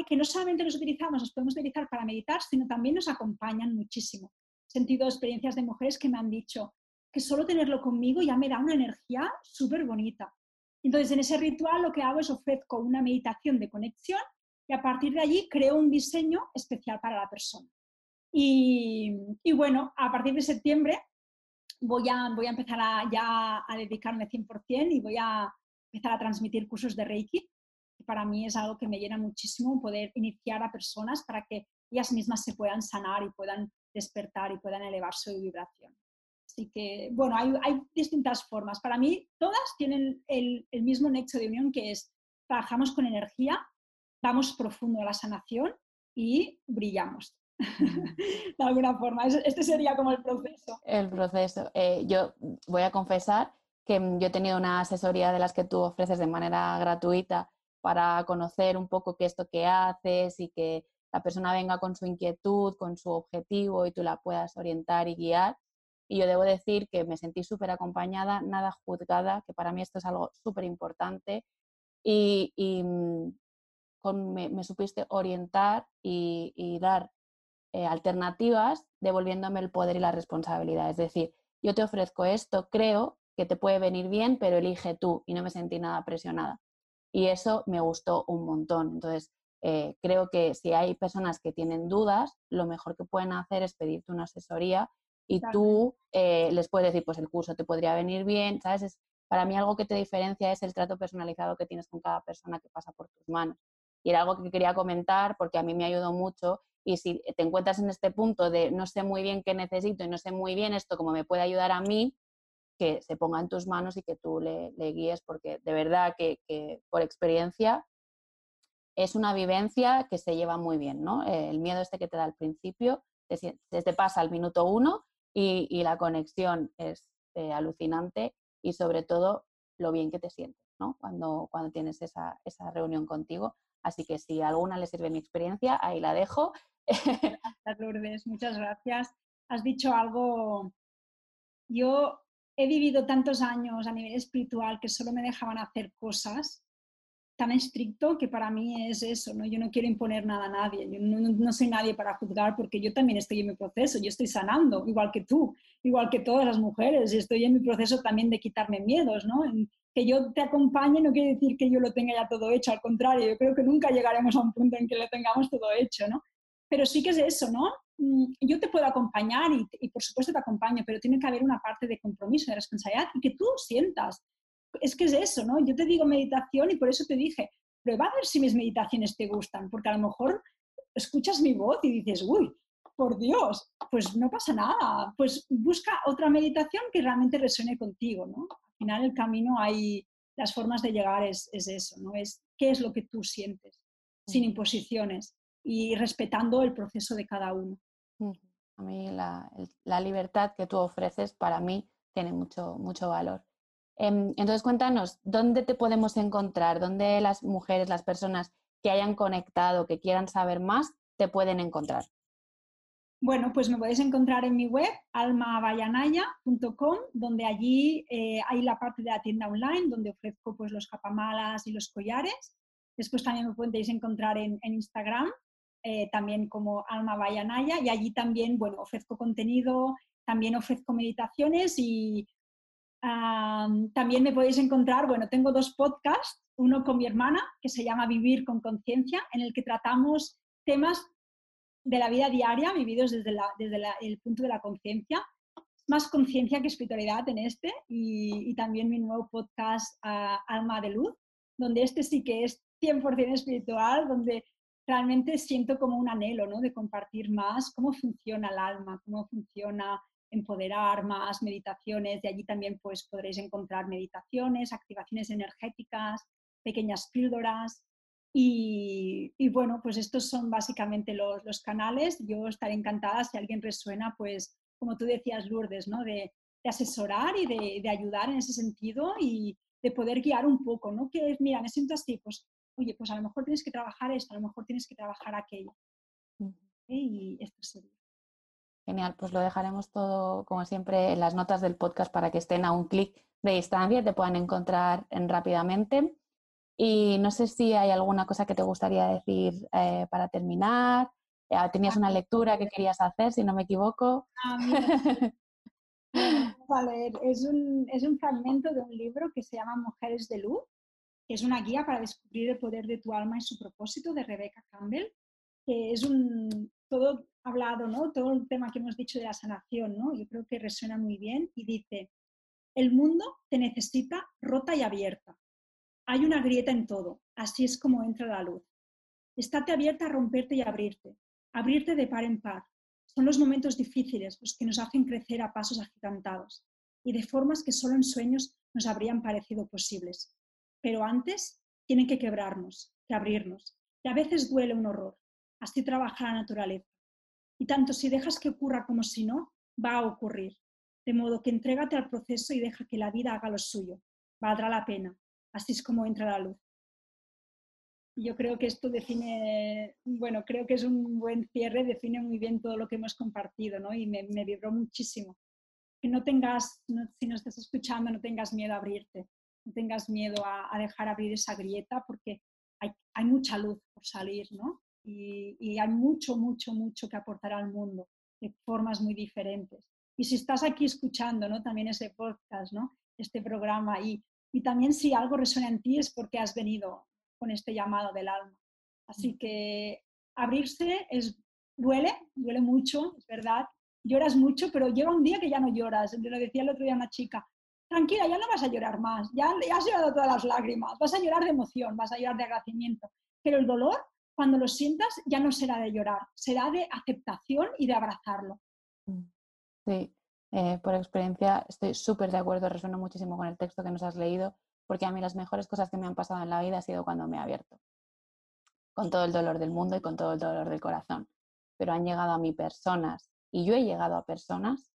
que no solamente los utilizamos, los podemos utilizar para meditar, sino también nos acompañan muchísimo. He sentido experiencias de mujeres que me han dicho que solo tenerlo conmigo ya me da una energía súper bonita. Entonces, en ese ritual lo que hago es ofrezco una meditación de conexión y a partir de allí creo un diseño especial para la persona. Y, bueno, a partir de septiembre voy a, voy a empezar a, ya a dedicarme 100% y voy a empezar a transmitir cursos de Reiki para mí es algo que me llena muchísimo poder iniciar a personas para que ellas mismas se puedan sanar y puedan despertar y puedan elevar su vibración. Así que, bueno, hay, hay distintas formas. Para mí, todas tienen el, el, mismo nexo de unión que es, trabajamos con energía vamos profundo a la sanación y brillamos. de alguna forma, este sería como el proceso. El proceso. Eh, yo voy a confesar que mm, yo he tenido una asesoría de las que tú ofreces de manera gratuita para conocer un poco qué es esto que haces y que la persona venga con su inquietud, con su objetivo y tú la puedas orientar y guiar. Y yo debo decir que me sentí súper acompañada, nada juzgada, que para mí esto es algo súper importante. Y, mm, me, supiste orientar y, dar eh, alternativas devolviéndome el poder y la responsabilidad. Es decir, yo te ofrezco esto, creo que te puede venir bien, pero elige tú y no me sentí nada presionada. Y eso me gustó un montón. Entonces, eh, creo que si hay personas que tienen dudas, lo mejor que pueden hacer es pedirte una asesoría y tú eh, les puedes decir, pues el curso te podría venir bien, ¿sabes? Es, para mí algo que te diferencia es el trato personalizado que tienes con cada persona que pasa por tus manos. Y era algo que quería comentar porque a mí me ayudó mucho y si te encuentras en este punto de no sé muy bien qué necesito y no sé muy bien esto cómo me puede ayudar a mí, que se ponga en tus manos y que tú le, guíes porque de verdad que, por experiencia es una vivencia que se lleva muy bien, ¿no? El miedo este que te da al principio, te, te pasa al minuto uno y, la conexión es eh, alucinante y sobre todo lo bien que te sientes, ¿no? Cuando, cuando tienes esa, esa reunión contigo. Así que si a alguna le sirve mi experiencia, ahí la dejo. Gracias, Lourdes, muchas gracias. Has dicho algo, yo he vivido tantos años a nivel espiritual que solo me dejaban hacer cosas tan estricto que para mí es eso, ¿no? Yo no quiero imponer nada a nadie, yo no, soy nadie para juzgar porque yo también estoy en mi proceso, yo estoy sanando, igual que tú, igual que todas las mujeres, estoy en mi proceso también de quitarme miedos, ¿no? que yo te acompañe no quiere decir que yo lo tenga ya todo hecho, al contrario, yo creo que nunca llegaremos a un punto en que lo tengamos todo hecho, ¿no? Pero sí que es eso, ¿no? Mm, yo te puedo acompañar y, y por supuesto te acompaño, pero tiene que haber una parte de compromiso, de responsabilidad y que tú sientas es que es eso, ¿no? Yo te digo meditación y por eso te dije, prueba a ver si mis meditaciones te gustan, porque a lo mejor escuchas mi voz y dices, uy, por Dios, pues no pasa nada, pues busca otra meditación que realmente resuene contigo, ¿no? Al final el camino hay, las formas de llegar es, eso, ¿no? Es qué es lo que tú sientes, sin imposiciones y respetando el proceso de cada uno. A mí la, la libertad que tú ofreces para mí tiene mucho, mucho valor. Em, entonces, cuéntanos, ¿dónde te podemos encontrar? ¿Dónde las mujeres, las personas que hayan conectado, que quieran saber más, te pueden encontrar? Bueno, pues me podéis encontrar en mi web, almabayanaya.com, donde allí eh, hay la parte de la tienda online, donde ofrezco pues, los capamalas y los collares. Después también me podéis encontrar en, Instagram, eh, también como Alma y allí también, bueno, ofrezco contenido, también ofrezco meditaciones y también me podéis encontrar, bueno, tengo dos podcasts, uno con mi hermana, que se llama Vivir con Conciencia, en el que tratamos temas de la vida diaria vividos desde, desde el punto de la conciencia. Más conciencia que espiritualidad en este y, también mi nuevo podcast Alma de Luz, donde este sí que es 100% espiritual, donde realmente siento como un anhelo ¿no? de compartir más cómo funciona el alma, cómo funciona empoderar más meditaciones. De allí también pues, podréis encontrar meditaciones, activaciones energéticas, pequeñas píldoras. Y, bueno, pues estos son básicamente los, los, canales. Yo estaré encantada si alguien resuena, pues como tú decías, Lourdes, ¿no? de, asesorar y de, ayudar en ese sentido y de poder guiar un poco, ¿no? Que mira, me siento así, pues, oye, pues a lo mejor tienes que trabajar esto, a lo mejor tienes que trabajar aquello. Y esto sería. Genial, pues lo dejaremos todo, como siempre, en las notas del podcast para que estén a un clic de distancia y te puedan encontrar rápidamente. Y no sé si hay alguna cosa que te gustaría decir eh, para terminar. Eh, tenías una lectura que querías hacer, si no me equivoco. Ah, vale, es un, es un fragmento de un libro que se llama Mujeres de Luz, es una guía para descubrir el poder de tu alma y su propósito de Rebecca Campbell, que es un, todo hablado, ¿no? Todo el tema que hemos dicho de la sanación, ¿no? Yo creo que resuena muy bien y dice, el mundo te necesita rota y abierta. Hay una grieta en todo, así es como entra la luz. Estate abierta a romperte y abrirte, abrirte de par en par. Son los momentos difíciles los que nos hacen crecer a pasos agigantados y de formas que solo en sueños nos habrían parecido posibles. Pero antes tienen que quebrarnos, que abrirnos, Y a veces duele un horror. Así trabaja la naturaleza. Y tanto si dejas que ocurra como si no, va a ocurrir. De modo que entrégate al proceso y deja que la vida haga lo suyo. Valdrá la pena. Así es como entra la luz. Yo creo que esto define, bueno, creo que es un buen cierre, define muy bien todo lo que hemos compartido, ¿no? Y me, me vibró muchísimo. Que no tengas, si nos estás escuchando, no tengas miedo a abrirte, no tengas miedo a, dejar abrir esa grieta, porque hay, hay, mucha luz por salir, ¿no? Y, y hay mucho, mucho, mucho que aportar al mundo de formas muy diferentes. Y si estás aquí escuchando, ¿no? También ese podcast, ¿no? Este programa y, y también si algo resuena en ti es porque has venido con este llamado del alma. Así mm. que abrirse es, duele, duele mucho, es verdad. Lloras mucho, pero llega un día que ya no lloras. Lo decía el otro día una chica, tranquila, ya no vas a llorar más, ya, has llorado todas las lágrimas, vas a llorar de emoción, vas a llorar de agradecimiento, pero el dolor, cuando lo sientas, ya no será de llorar, será de aceptación y de abrazarlo. Mm. Sí, eh, por experiencia estoy súper de acuerdo, resueno muchísimo con el texto que nos has leído porque a mí las mejores cosas que me han pasado en la vida ha sido cuando me he abierto, con todo el dolor del mundo y con todo el dolor del corazón. Pero han llegado a mí personas y yo he llegado a personas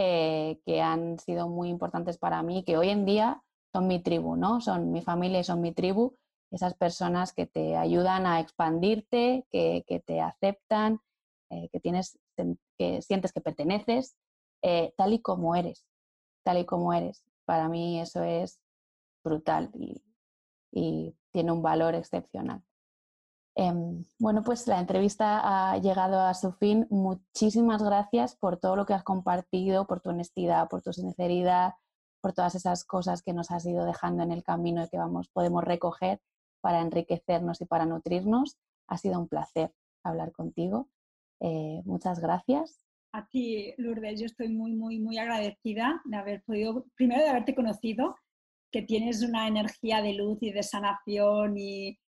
eh, que han sido muy importantes para mí, que hoy en día son mi tribu, ¿no? Son mi familia y son mi tribu, esas personas que te ayudan a expandirte, que, te aceptan, eh, que, tienes, que sientes que perteneces, eh, tal y como eres, tal y como eres. Para mí eso es brutal y, tiene un valor excepcional. Em, bueno, pues la entrevista ha llegado a su fin. Muchísimas gracias por todo lo que has compartido, por tu honestidad, por tu sinceridad, por todas esas cosas que nos has ido dejando en el camino y que vamos, podemos recoger para enriquecernos y para nutrirnos. Ha sido un placer hablar contigo. Eh, muchas gracias. A ti, Lourdes, yo estoy muy, muy, muy agradecida de haber podido, primero de haberte conocido que tienes una energía de luz y de sanación y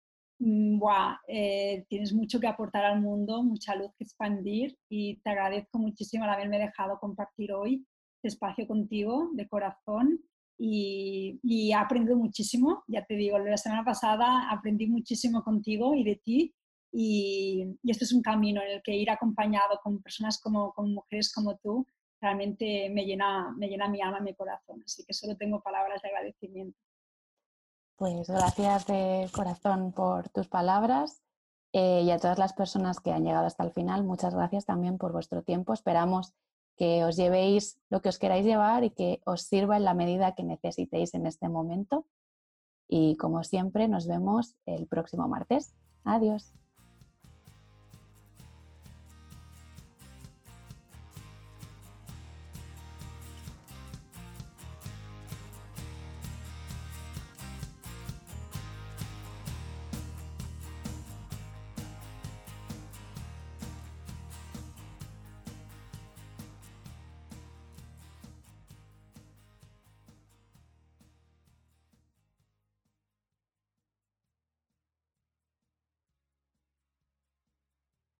mm, eh, tienes mucho que aportar al mundo, mucha luz que expandir y te agradezco muchísimo el haberme dejado compartir hoy este espacio contigo de corazón y, y he aprendido muchísimo, ya te digo, la semana pasada aprendí muchísimo contigo y de ti y, y esto es un camino en el que ir acompañado con personas como con mujeres como tú realmente me llena, me llena mi alma, mi corazón. Así que solo tengo palabras de agradecimiento. Pues gracias de corazón por tus palabras eh, y a todas las personas que han llegado hasta el final, muchas gracias también por vuestro tiempo. Esperamos que os llevéis lo que os queráis llevar y que os sirva en la medida que necesitéis en este momento. Y como siempre, nos vemos el próximo martes. Adiós.